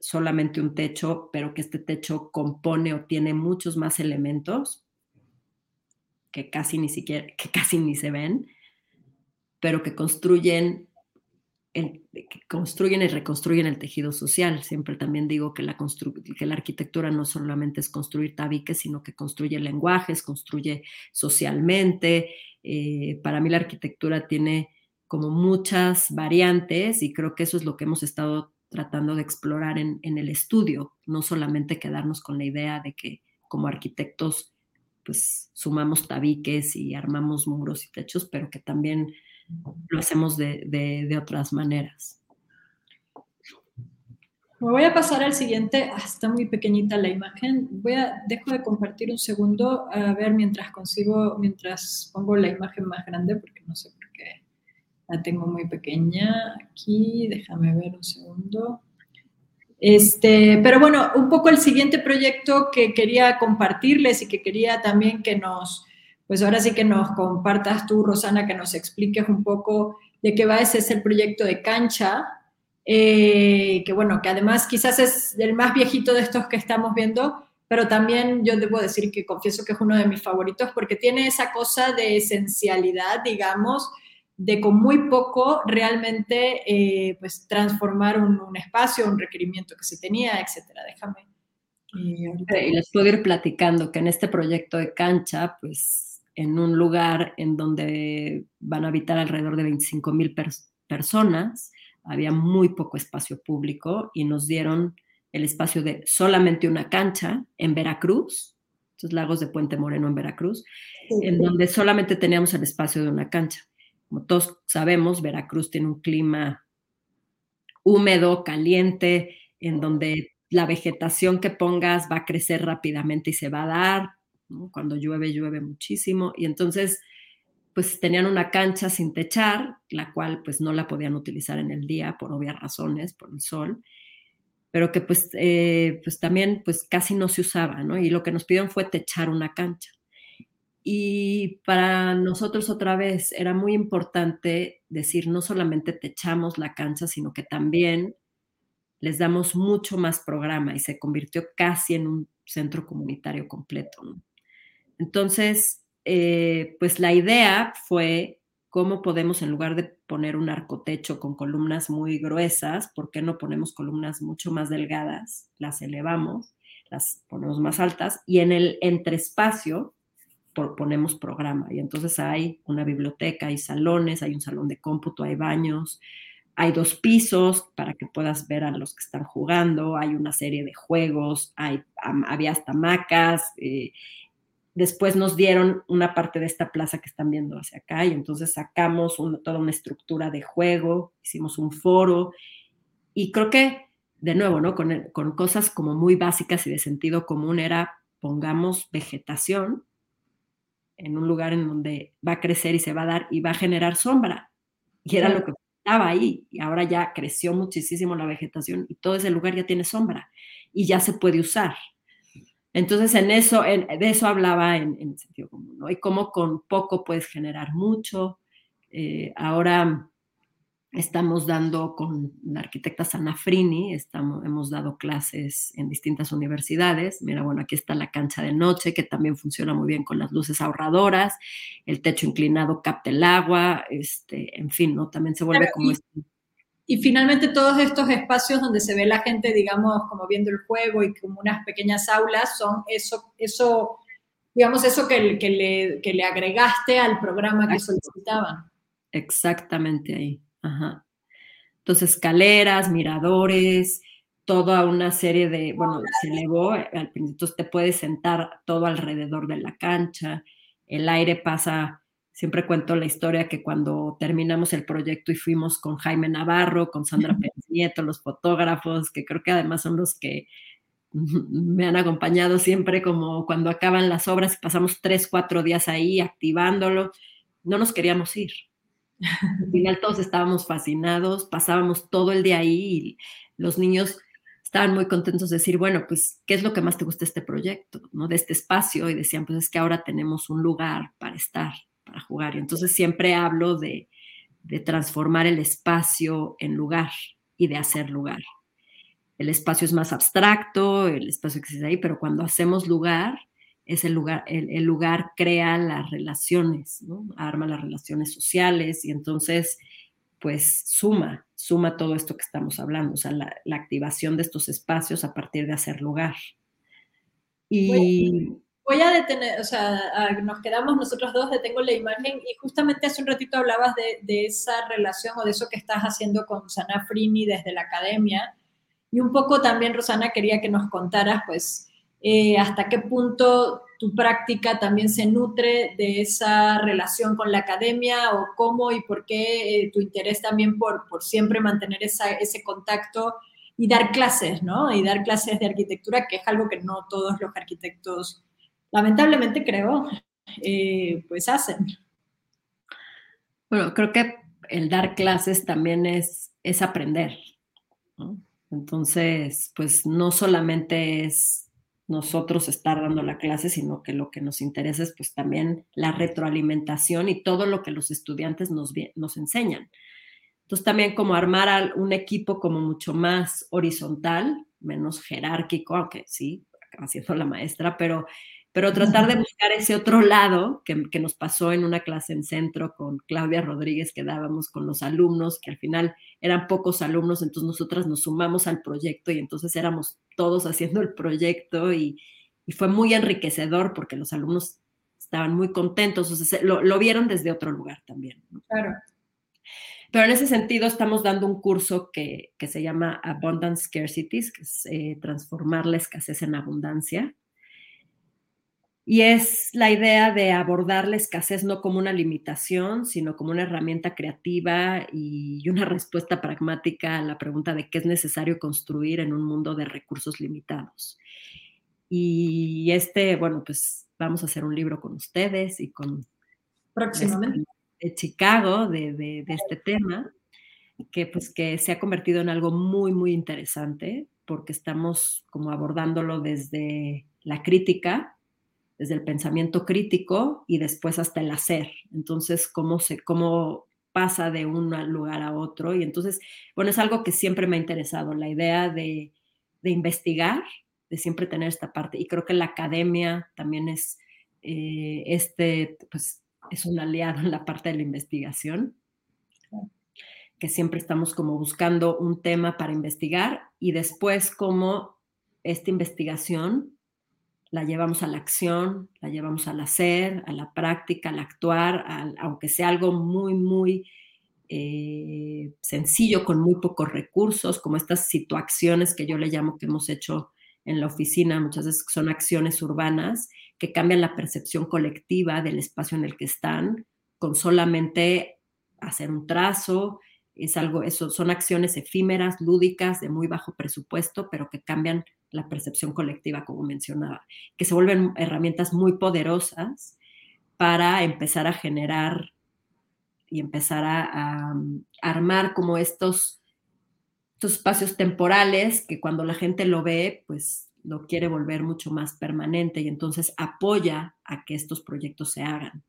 solamente un techo, pero que este techo compone o tiene muchos más elementos que casi ni siquiera, que casi ni se ven, pero que construyen que construyen y reconstruyen el tejido social. Siempre también digo que la, que la arquitectura no solamente es construir tabiques, sino que construye lenguajes, construye socialmente. Eh, para mí la arquitectura tiene como muchas variantes y creo que eso es lo que hemos estado tratando de explorar en, en el estudio, no solamente quedarnos con la idea de que como arquitectos pues sumamos tabiques y armamos muros y techos, pero que también lo hacemos de, otras maneras. Me voy a pasar al siguiente. Ah, está muy pequeñita la imagen. Voy a, dejo de compartir un segundo a ver mientras consigo, mientras pongo la imagen más grande, porque no sé por qué la tengo muy pequeña. Aquí, déjame ver un segundo. Este, pero bueno, un poco el siguiente proyecto que quería compartirles y que quería también que nos, pues ahora sí que nos compartas tú, Rosana, que nos expliques un poco de qué va ese es el proyecto de cancha, eh, que bueno, que además quizás es el más viejito de estos que estamos viendo, pero también yo debo decir que confieso que es uno de mis favoritos porque tiene esa cosa de esencialidad, digamos, de con muy poco realmente eh, pues transformar un, espacio, un requerimiento que se tenía, etcétera. Déjame Y, les puedo ir platicando que en este proyecto de cancha, pues en un lugar en donde van a habitar alrededor de 25 mil personas, había muy poco espacio público y nos dieron el espacio de solamente una cancha en Veracruz, estos lagos de Puente Moreno en Veracruz, en donde solamente teníamos el espacio de una cancha. Como todos sabemos, Veracruz tiene un clima húmedo, caliente, en donde la vegetación que pongas va a crecer rápidamente y se va a dar. Cuando llueve, llueve muchísimo. Y entonces, pues tenían una cancha sin techar, la cual pues no la podían utilizar en el día por obvias razones, por el sol, pero que pues, eh, pues también pues casi no se usaba, ¿no? Y lo que nos pidieron fue techar una cancha. Y para nosotros otra vez era muy importante decir, no solamente techamos la cancha, sino que también les damos mucho más programa y se convirtió casi en un centro comunitario completo. Entonces, eh, pues la idea fue cómo podemos, en lugar de poner un arcotecho con columnas muy gruesas, ¿por qué no ponemos columnas mucho más delgadas? Las elevamos, las ponemos más altas y en el entreespacio ponemos programa. Y entonces hay una biblioteca, hay salones, hay un salón de cómputo, hay baños, hay dos pisos para que puedas ver a los que están jugando, hay una serie de juegos, hay, había hasta hamacas. Eh, después nos dieron una parte de esta plaza que están viendo hacia acá y entonces sacamos toda una estructura de juego, hicimos un foro y creo que, de nuevo, ¿no? Con, con cosas como muy básicas y de sentido común era pongamos vegetación en un lugar en donde va a crecer y se va a dar y va a generar sombra. Y era lo que estaba ahí. Y ahora ya creció muchísimo la vegetación y todo ese lugar ya tiene sombra y ya se puede usar. Entonces, en eso, de eso hablaba en, en sentido común, ¿no? Y cómo con poco puedes generar mucho. Eh, ahora Estamos dando con la arquitecta Sanafrini, estamos, hemos dado clases en distintas universidades. Mira, bueno, aquí está la cancha de noche, que también funciona muy bien con las luces ahorradoras, el techo inclinado capta el agua, este, en fin, ¿no? También se vuelve como... Y, y finalmente todos estos espacios donde se ve la gente, digamos, como viendo el juego y como unas pequeñas aulas, son eso, eso digamos, eso que, que, le, que le agregaste al programa que solicitaban. Exactamente ahí. Ajá. Entonces, escaleras, miradores, toda una serie de, bueno, se elevó, entonces te puedes sentar todo alrededor de la cancha, el aire pasa, siempre cuento la historia que cuando terminamos el proyecto y fuimos con Jaime Navarro, con Sandra Pérez Nieto, los fotógrafos, que creo que además son los que me han acompañado siempre como cuando acaban las obras y pasamos tres, cuatro días ahí activándolo, no nos queríamos ir. Al final todos estábamos fascinados, pasábamos todo el día ahí y los niños estaban muy contentos de decir, bueno, pues, ¿qué es lo que más te gusta de este proyecto, ¿no? de este espacio? Y decían, pues es que ahora tenemos un lugar para estar, para jugar. Y entonces siempre hablo de, transformar el espacio en lugar y de hacer lugar. El espacio es más abstracto, el espacio existe ahí, pero cuando hacemos lugar, es el lugar, el, lugar crea las relaciones, arma las relaciones sociales y entonces pues suma, suma todo esto que estamos hablando, o sea, la, activación de estos espacios a partir de hacer lugar. Y... Voy, a detener, o sea, nos quedamos nosotros dos, detengo la imagen y justamente hace un ratito hablabas de, de esa relación o de eso que estás haciendo con Sana Frini desde la academia y un poco también, Rosana, quería que nos contaras, pues, eh, hasta qué punto tu práctica también se nutre de esa relación con la academia o cómo y por qué eh, tu interés también por, por siempre mantener ese contacto y dar clases, ¿no? Y dar clases de arquitectura, que es algo que no todos los arquitectos, lamentablemente creo, eh, pues hacen. Bueno, creo que el dar clases también es, es aprender. Entonces, pues no solamente es nosotros estar dando la clase, sino que lo que nos interesa es pues también la retroalimentación y todo lo que los estudiantes nos, nos enseñan. Entonces también como armar un equipo como mucho más horizontal, menos jerárquico, aunque sí, acaba siendo la maestra, pero pero tratar de buscar ese otro lado que, que, nos pasó en una clase en centro con Claudia Rodríguez que dábamos con los alumnos, que al final eran pocos alumnos, entonces nosotras nos sumamos al proyecto y entonces éramos todos haciendo el proyecto y, y fue muy enriquecedor porque los alumnos estaban muy contentos, o sea, lo, lo vieron desde otro lugar también. Claro. Pero en ese sentido estamos dando un curso que, que se llama Abundance Scarcities, que es eh, transformar la escasez en abundancia. Y es la idea de abordar la escasez no como una limitación, sino como una herramienta creativa y una respuesta pragmática a la pregunta de qué es necesario construir en un mundo de recursos limitados. Y este, bueno, pues vamos a hacer un libro con ustedes y con... Próximamente. De Chicago, de, de, de este tema, que pues que se ha convertido en algo muy, muy interesante, porque estamos como abordándolo desde la crítica, desde el pensamiento crítico y después hasta el hacer. Entonces, cómo, se, cómo pasa de un lugar a otro. Y entonces, bueno, es algo que siempre me ha interesado, la idea de, de investigar, de siempre tener esta parte. Y creo que la academia también es, eh, este, pues, es un aliado en la parte de la investigación, que siempre estamos como buscando un tema para investigar y después cómo esta investigación la llevamos a la acción, la llevamos al hacer, a la práctica, al actuar, aunque sea algo muy, muy eh, sencillo, con muy pocos recursos, como estas situaciones que yo le llamo que hemos hecho en la oficina, muchas veces son acciones urbanas que cambian la percepción colectiva del espacio en el que están, con solamente hacer un trazo, es algo, eso son acciones efímeras, lúdicas, de muy bajo presupuesto, pero que cambian la percepción colectiva, como mencionaba, que se vuelven herramientas muy poderosas para empezar a generar y empezar a, a, armar como estos, estos espacios temporales que cuando la gente lo ve, pues lo quiere volver mucho más permanente y entonces apoya a que estos proyectos se hagan.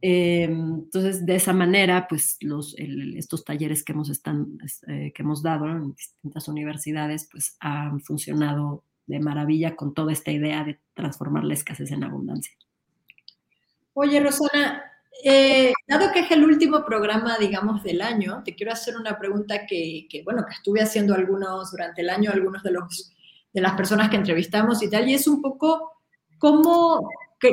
Eh, entonces, de esa manera, pues los, el, estos talleres que hemos, están, eh, que hemos dado en distintas universidades, pues han funcionado de maravilla con toda esta idea de transformar la escasez en abundancia. Oye, Rosana, eh, dado que es el último programa, digamos, del año, te quiero hacer una pregunta que, que, bueno, que estuve haciendo algunos durante el año, algunos de los de las personas que entrevistamos y tal, y es un poco cómo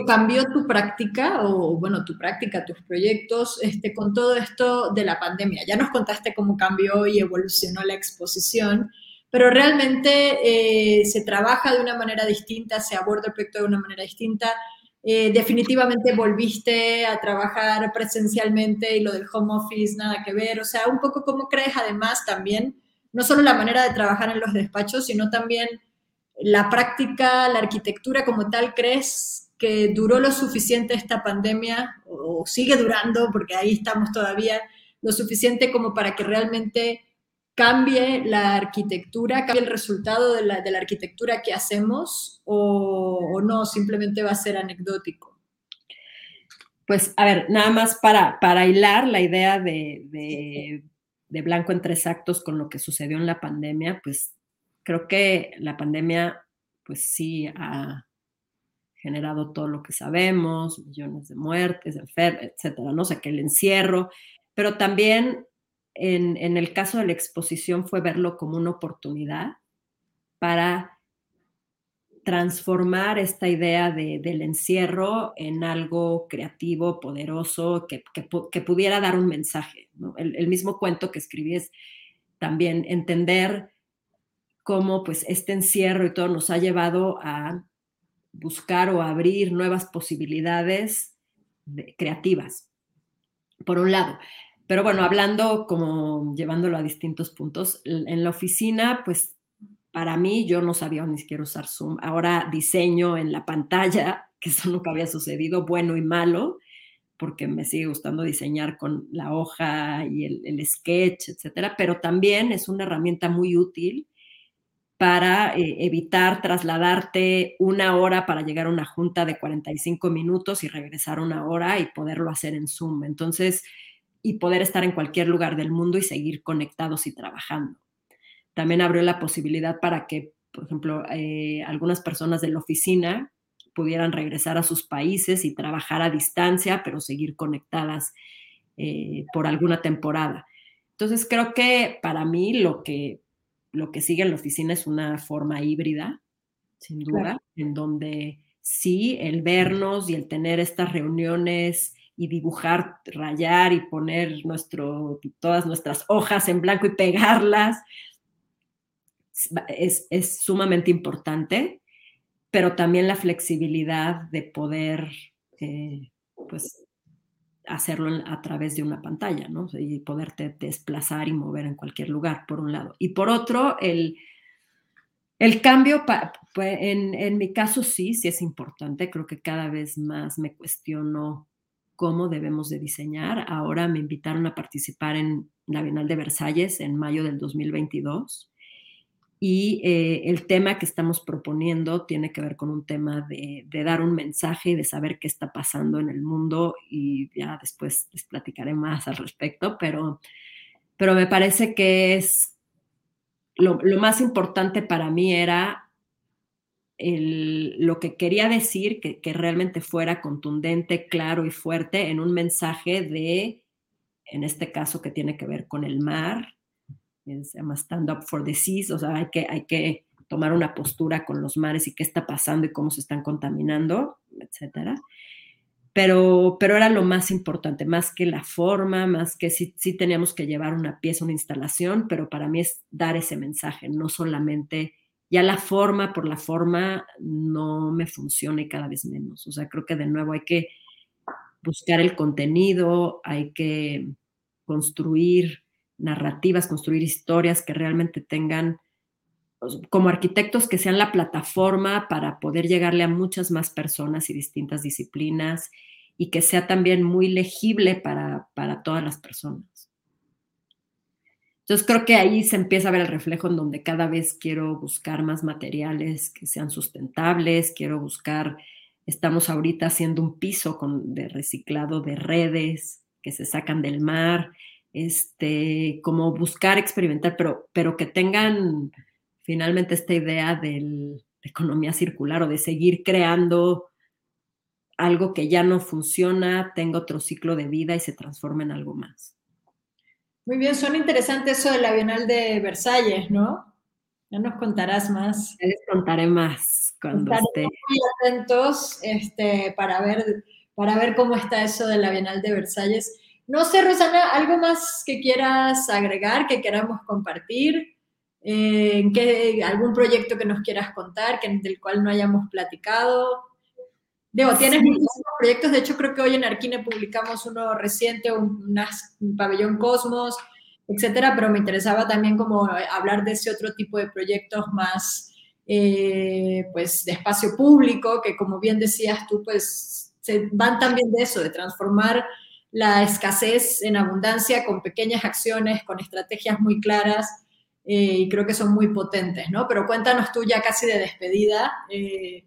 cambió tu práctica o, bueno, tu práctica, tus proyectos este, con todo esto de la pandemia? Ya nos contaste cómo cambió y evolucionó la exposición, pero realmente eh, se trabaja de una manera distinta, se aborda el proyecto de una manera distinta. Eh, definitivamente volviste a trabajar presencialmente y lo del home office nada que ver. O sea, un poco cómo crees además también, no solo la manera de trabajar en los despachos, sino también la práctica, la arquitectura como tal, ¿crees que duró lo suficiente esta pandemia, o sigue durando, porque ahí estamos todavía, lo suficiente como para que realmente cambie la arquitectura, cambie el resultado de la, de la arquitectura que hacemos, o, o, no, simplemente va a ser anecdótico. Pues, a ver, nada más para, para hilar la idea de, de, de Blanco en tres actos con lo que sucedió en la pandemia, pues creo que la pandemia, pues sí, ha, generado todo lo que sabemos, millones de muertes, enfermos, etcétera, no sé, que el encierro, pero también en, en, el caso de la exposición fue verlo como una oportunidad para transformar esta idea de, del encierro en algo creativo, poderoso, que, que, que pudiera dar un mensaje. ¿no? El, el, mismo cuento que escribí es también entender cómo pues este encierro y todo nos ha llevado a buscar o abrir nuevas posibilidades de, creativas, por un lado. Pero bueno, hablando como llevándolo a distintos puntos, en la oficina, pues para mí yo no sabía ni siquiera usar Zoom. Ahora diseño en la pantalla, que eso nunca había sucedido, bueno y malo, porque me sigue gustando diseñar con la hoja y el, el sketch, etcétera, pero también es una herramienta muy útil para eh, evitar trasladarte una hora para llegar a una junta de 45 minutos y regresar una hora y poderlo hacer en Zoom. Entonces, y poder estar en cualquier lugar del mundo y seguir conectados y trabajando. También abrió la posibilidad para que, por ejemplo, eh, algunas personas de la oficina pudieran regresar a sus países y trabajar a distancia, pero seguir conectadas eh, por alguna temporada. Entonces creo que para mí lo que, lo que sigue en la oficina es una forma híbrida, sin duda, en donde sí, el vernos y el tener estas reuniones y dibujar, rayar y poner nuestro, todas nuestras hojas en blanco y pegarlas es, es sumamente importante, pero también la flexibilidad de poder eh, pues, hacerlo a través de una pantalla, ¿no? Y poderte desplazar y mover en cualquier lugar, por un lado. Y por otro, el, el cambio, pues, en, en, mi caso sí, sí es importante. Creo que cada vez más me cuestiono cómo debemos de diseñar. Ahora me invitaron a participar en la Bienal de Versalles en mayo del 2022 y eh, el tema que estamos proponiendo tiene que ver con un tema de, dar un mensaje y de saber qué está pasando en el mundo y ya después les platicaré más al respecto, pero, pero me parece que es lo, más importante para mí era lo que quería decir, que, que realmente fuera contundente, claro y fuerte en un mensaje de, en este caso que tiene que ver con el mar, se llama Stand Up for the Seas, o sea, hay que, hay que tomar una postura con los mares y qué está pasando y cómo se están contaminando, etcétera. Pero, pero era lo más importante, más que la forma, más que sí, sí teníamos que llevar una pieza, una instalación, pero para mí es dar ese mensaje, no solamente ya la forma por la forma no me funciona y cada vez menos. O sea, creo que de nuevo hay que buscar el contenido, hay que construir narrativas, construir historias que realmente tengan, pues, como arquitectos, que sean la plataforma para poder llegarle a muchas más personas y distintas disciplinas y que sea también muy legible para, para todas las personas. Entonces creo que ahí se empieza a ver el reflejo en donde cada vez quiero buscar más materiales que sean sustentables, quiero buscar, estamos ahorita haciendo un piso con, de reciclado de redes que se sacan del mar, este, como buscar experimentar, pero, pero que tengan finalmente esta idea de economía circular o de seguir creando algo que ya no funciona, tenga otro ciclo de vida y se transforme en algo más. Muy bien, suena interesante eso de la Bienal de Versalles, ¿no? Ya nos contarás más. les contaré más cuando esté. Muy atentos este, para, ver, para ver cómo está eso de la Bienal de Versalles. No sé, Rosana, ¿algo más que quieras agregar, que queramos compartir? Eh, ¿Algún proyecto que nos quieras contar, que, del cual no hayamos platicado? Digo, tienes muchísimos proyectos, de hecho creo que hoy en Arquine publicamos uno reciente, un, pabellón Cosmos, etcétera, pero me interesaba también como hablar de ese otro tipo de proyectos más, eh, pues, de espacio público, que como bien decías tú, pues, se van también de eso, de transformar la escasez en abundancia con pequeñas acciones, con estrategias muy claras eh, y creo que son muy potentes, ¿no? Pero cuéntanos tú ya casi de despedida. Eh.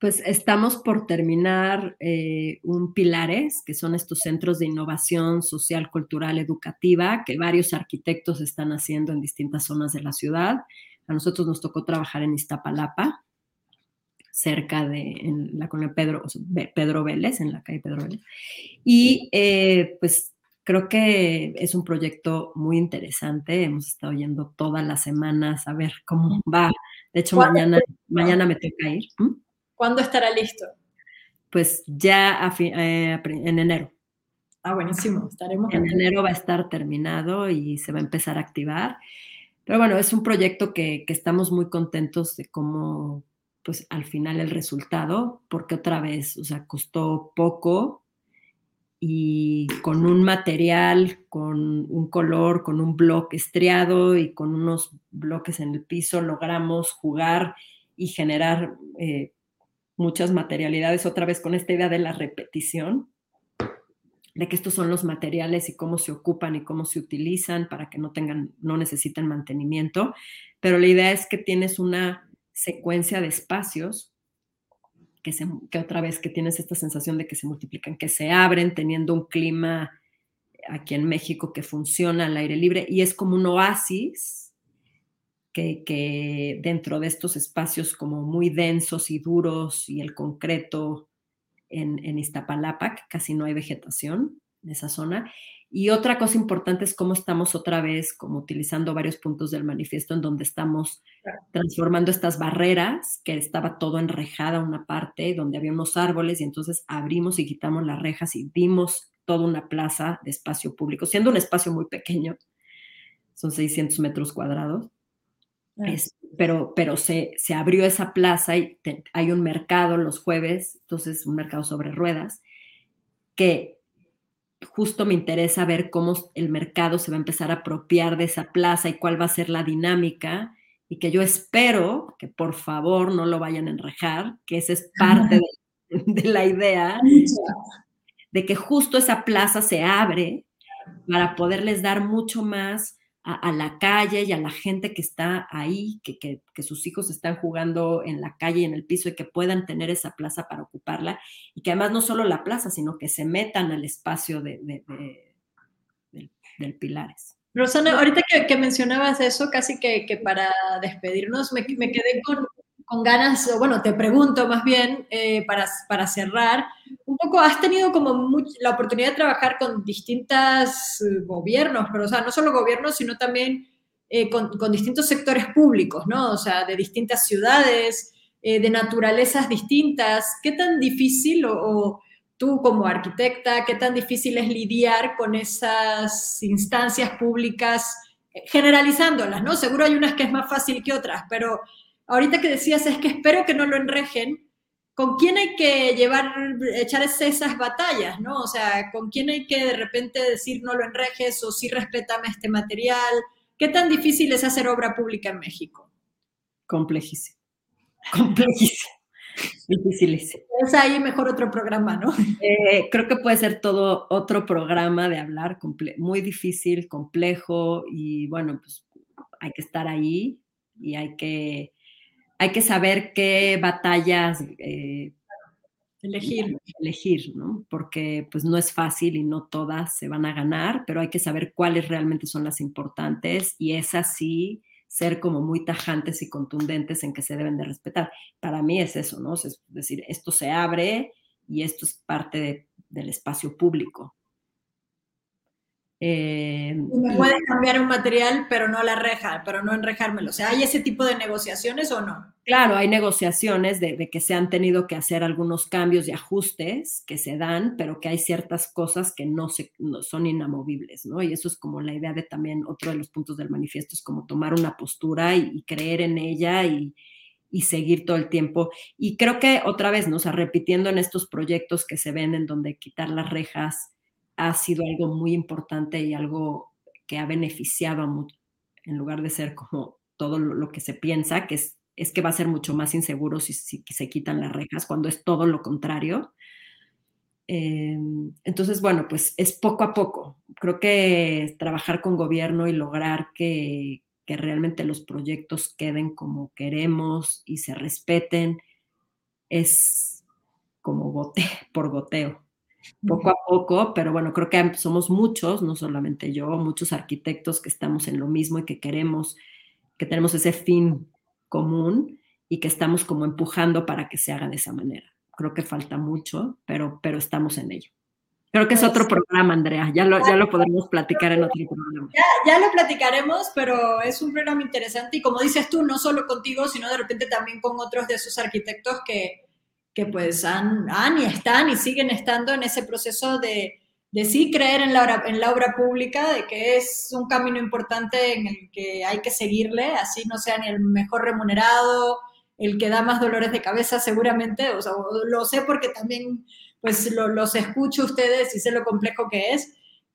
Pues estamos por terminar eh, un Pilares, que son estos centros de innovación social, cultural, educativa, que varios arquitectos están haciendo en distintas zonas de la ciudad. A nosotros nos tocó trabajar en Iztapalapa, cerca de en la colonia Pedro, Pedro Vélez, en la calle Pedro Vélez. Y eh, pues creo que es un proyecto muy interesante. Hemos estado yendo todas las semanas a ver cómo va. De hecho, mañana, mañana me toca ir. ¿Mm? ¿Cuándo estará listo? Pues ya eh, en enero. Ah, buenísimo. Estaremos en enero va a estar terminado y se va a empezar a activar. Pero bueno, es un proyecto que, que estamos muy contentos de cómo, pues al final el resultado, porque otra vez, o sea, costó poco y con un material, con un color, con un bloque estriado y con unos bloques en el piso, logramos jugar y generar eh, muchas materialidades, otra vez con esta idea de la repetición, de que estos son los materiales y cómo se ocupan y cómo se utilizan para que no tengan, no necesiten mantenimiento, pero la idea es que tienes una secuencia de espacios que, se, que otra vez que tienes esta sensación de que se multiplican, que se abren teniendo un clima aquí en México que funciona al aire libre y es como un oasis que, dentro de estos espacios como muy densos y duros y el concreto en, en Iztapalapa, que casi no hay vegetación en esa zona, y otra cosa importante es cómo estamos otra vez como utilizando varios puntos del manifiesto en donde estamos transformando estas barreras, que estaba todo enrejada una parte, donde había unos árboles y entonces abrimos y quitamos las rejas y dimos toda una plaza de espacio público, siendo un espacio muy pequeño, son 600 metros cuadrados, pero, pero se, se, abrió esa plaza y hay un mercado los jueves, entonces un mercado sobre ruedas, que justo me interesa ver cómo el mercado se va a empezar a apropiar de esa plaza y cuál va a ser la dinámica y que yo espero que por favor no lo vayan a enrejar, que esa es parte de, la idea de que justo esa plaza se abre para poderles dar mucho más a, la calle y a la gente que está ahí, que, que, sus hijos están jugando en la calle y en el piso y que puedan tener esa plaza para ocuparla y que además no solo la plaza, sino que se metan al espacio de, del, Pilares. Rosana, ahorita que, mencionabas eso, casi que, que para despedirnos, me, me quedé con, con ganas, bueno, te pregunto más bien, eh, para, para, cerrar, un poco, has tenido como la oportunidad de trabajar con distintos eh, gobiernos, pero o sea, no solo gobiernos, sino también eh, con, con, distintos sectores públicos, ¿no? O sea, de distintas ciudades, de naturalezas distintas. ¿Qué tan difícil, o, o tú como arquitecta, qué tan difícil es lidiar con esas instancias públicas, generalizándolas, ¿no? Seguro hay unas que es más fácil que otras, pero ahorita que decías es que espero que no lo enrejen, ¿con quién hay que llevar, echar esas batallas, no? O sea, ¿con quién hay que de repente decir no lo enrejes o sí respétame este material? ¿Qué tan difícil es hacer obra pública en México? Complejísimo. Complejísimo. Dificilísimo. Es ahí mejor otro programa, ¿no? Eh, creo que puede ser todo otro programa de hablar, muy difícil, complejo y bueno, pues hay que estar ahí y hay que hay que saber qué batallas eh, elegir. elegir, ¿no? Porque pues no es fácil y no todas se van a ganar, pero hay que saber cuáles realmente son las importantes y es así ser como muy tajantes y contundentes en que se deben de respetar. Para mí es eso, ¿no? Es decir, esto se abre y esto es parte del espacio público. Eh, me puedes cambiar un material, pero no la reja, pero no enrejármelo. O sea, ¿hay ese tipo de negociaciones o no? Claro, hay negociaciones de, que se han tenido que hacer algunos cambios y ajustes que se dan, pero que hay ciertas cosas que no, se, son inamovibles, ¿no? Y eso es como la idea de también otro de los puntos del manifiesto, es como tomar una postura y, creer en ella y, y seguir todo el tiempo. Y creo que otra vez, ¿no? O sea, repitiendo en estos proyectos que se ven en donde quitar las rejas, ha sido algo muy importante y algo que ha beneficiado mucho, en lugar de ser como todo lo, que se piensa, que es, es, que va a ser mucho más inseguro si, se quitan las rejas, cuando es todo lo contrario. Em, entonces, bueno, pues es poco a poco. Creo que trabajar con gobierno y lograr que, que realmente los proyectos queden como queremos y se respeten es como gote por goteo poco a poco, pero bueno, creo que somos muchos, no solamente yo, muchos arquitectos que estamos en lo mismo y que queremos, que tenemos ese fin común y que estamos como empujando para que se haga de esa manera. Creo que falta mucho, pero, pero estamos en ello. Creo que es otro pues programa, Andrea. Ya lo, ya lo podremos platicar en otro programa. Ya, ya, lo platicaremos, pero es un programa interesante y como dices tú, no solo contigo, sino de repente también con otros de esos arquitectos que, que pues han, han, y están y siguen estando en ese proceso de, de sí creer en la, obra, en la obra pública, de que es un camino importante en el que hay que seguirle, así no sea ni el mejor remunerado, el que da más dolores de cabeza seguramente, o sea, lo sé porque también pues lo, los escucho ustedes y sé lo complejo que es,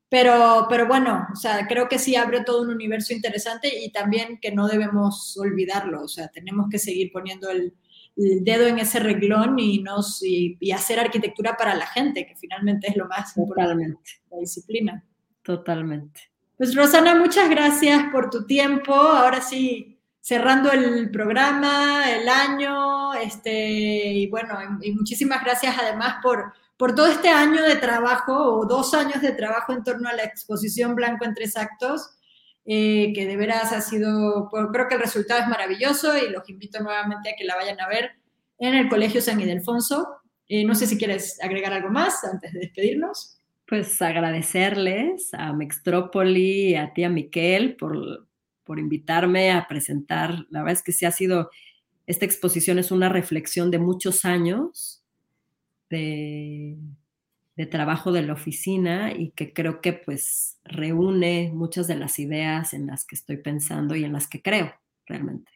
pero, pero bueno, o sea, creo que sí abre todo un universo interesante y también que no debemos olvidarlo, o sea, tenemos que seguir poniendo el, el dedo en ese reglón y, nos, y, hacer arquitectura para la gente, que finalmente es lo más importante, la disciplina. Totalmente. Pues Rosana, muchas gracias por tu tiempo. Ahora sí, cerrando el programa, el año, este, y bueno, y muchísimas gracias además por, por todo este año de trabajo o dos años de trabajo en torno a la exposición Blanco en tres actos eh, que de veras ha sido, pues, creo que el resultado es maravilloso y los invito nuevamente a que la vayan a ver en el Colegio San Ildefonso. Eh, no sé si quieres agregar algo más antes de despedirnos. Pues agradecerles a Mextrópoli, a ti, a Miquel, por, por invitarme a presentar. La verdad es que sí ha sido, esta exposición es una reflexión de muchos años de, de trabajo de la oficina y que creo que pues reúne muchas de las ideas en las que estoy pensando y en las que creo realmente.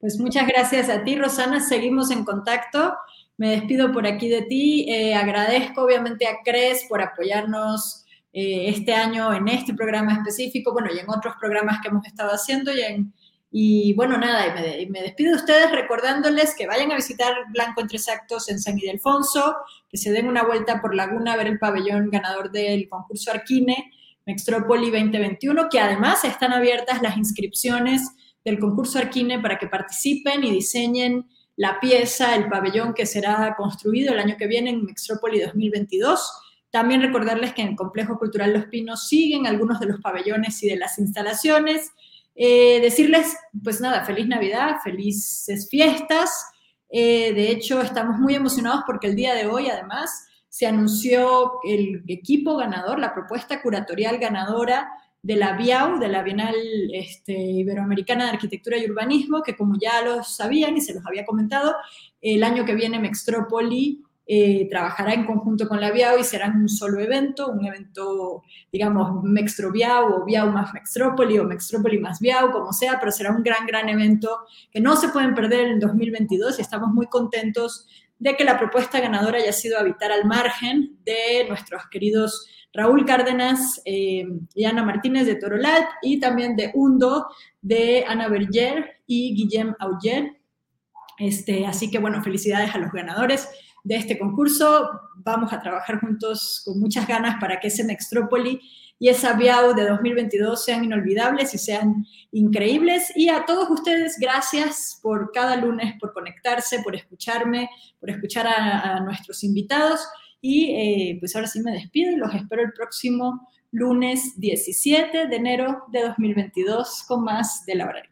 Pues muchas gracias a ti, Rosana. Seguimos en contacto. Me despido por aquí de ti. Eh, agradezco obviamente a CRES por apoyarnos eh, este año en este programa específico, bueno, y en otros programas que hemos estado haciendo. Y, y bueno, nada, y me, despido de ustedes recordándoles que vayan a visitar Blanco en Tres Actos en San Ildefonso, que se den una vuelta por Laguna a ver el pabellón ganador del concurso Arquine, Mextrópoli 2021, que además están abiertas las inscripciones del concurso Arquine para que participen y diseñen la pieza, el pabellón que será construido el año que viene en Mextrópoli 2022. También recordarles que en el Complejo Cultural Los Pinos siguen algunos de los pabellones y de las instalaciones. Eh, decirles, pues nada, feliz Navidad, felices fiestas. Eh, de hecho, estamos muy emocionados porque el día de hoy, además, se anunció el equipo ganador, la propuesta curatorial ganadora de la BIAU, de la Bienal este, Iberoamericana de Arquitectura y Urbanismo, que como ya lo sabían y se los había comentado, el año que viene Mextrópoli eh, trabajará en conjunto con la BIAU y será un solo evento, un evento, digamos, Mextrobiau o BIAU más Mextrópoli o Mextrópoli más BIAU, como sea, pero será un gran, gran evento que no se pueden perder en 2022 y estamos muy contentos de que la propuesta ganadora haya sido habitar al margen de nuestros queridos Raúl Cárdenas eh, y Ana Martínez de Torolat y también de Hundo de Ana Berger y Guillem Auger. Este, así que bueno, felicidades a los ganadores de este concurso. Vamos a trabajar juntos con muchas ganas para que ese Nextrópoli y esa Biau de 2022 sean inolvidables y sean increíbles. Y a todos ustedes, gracias por cada lunes, por conectarse, por escucharme, por escuchar a, nuestros invitados. Y eh, pues ahora sí me despido y los espero el próximo lunes 17 de enero de 2022 con más de la hora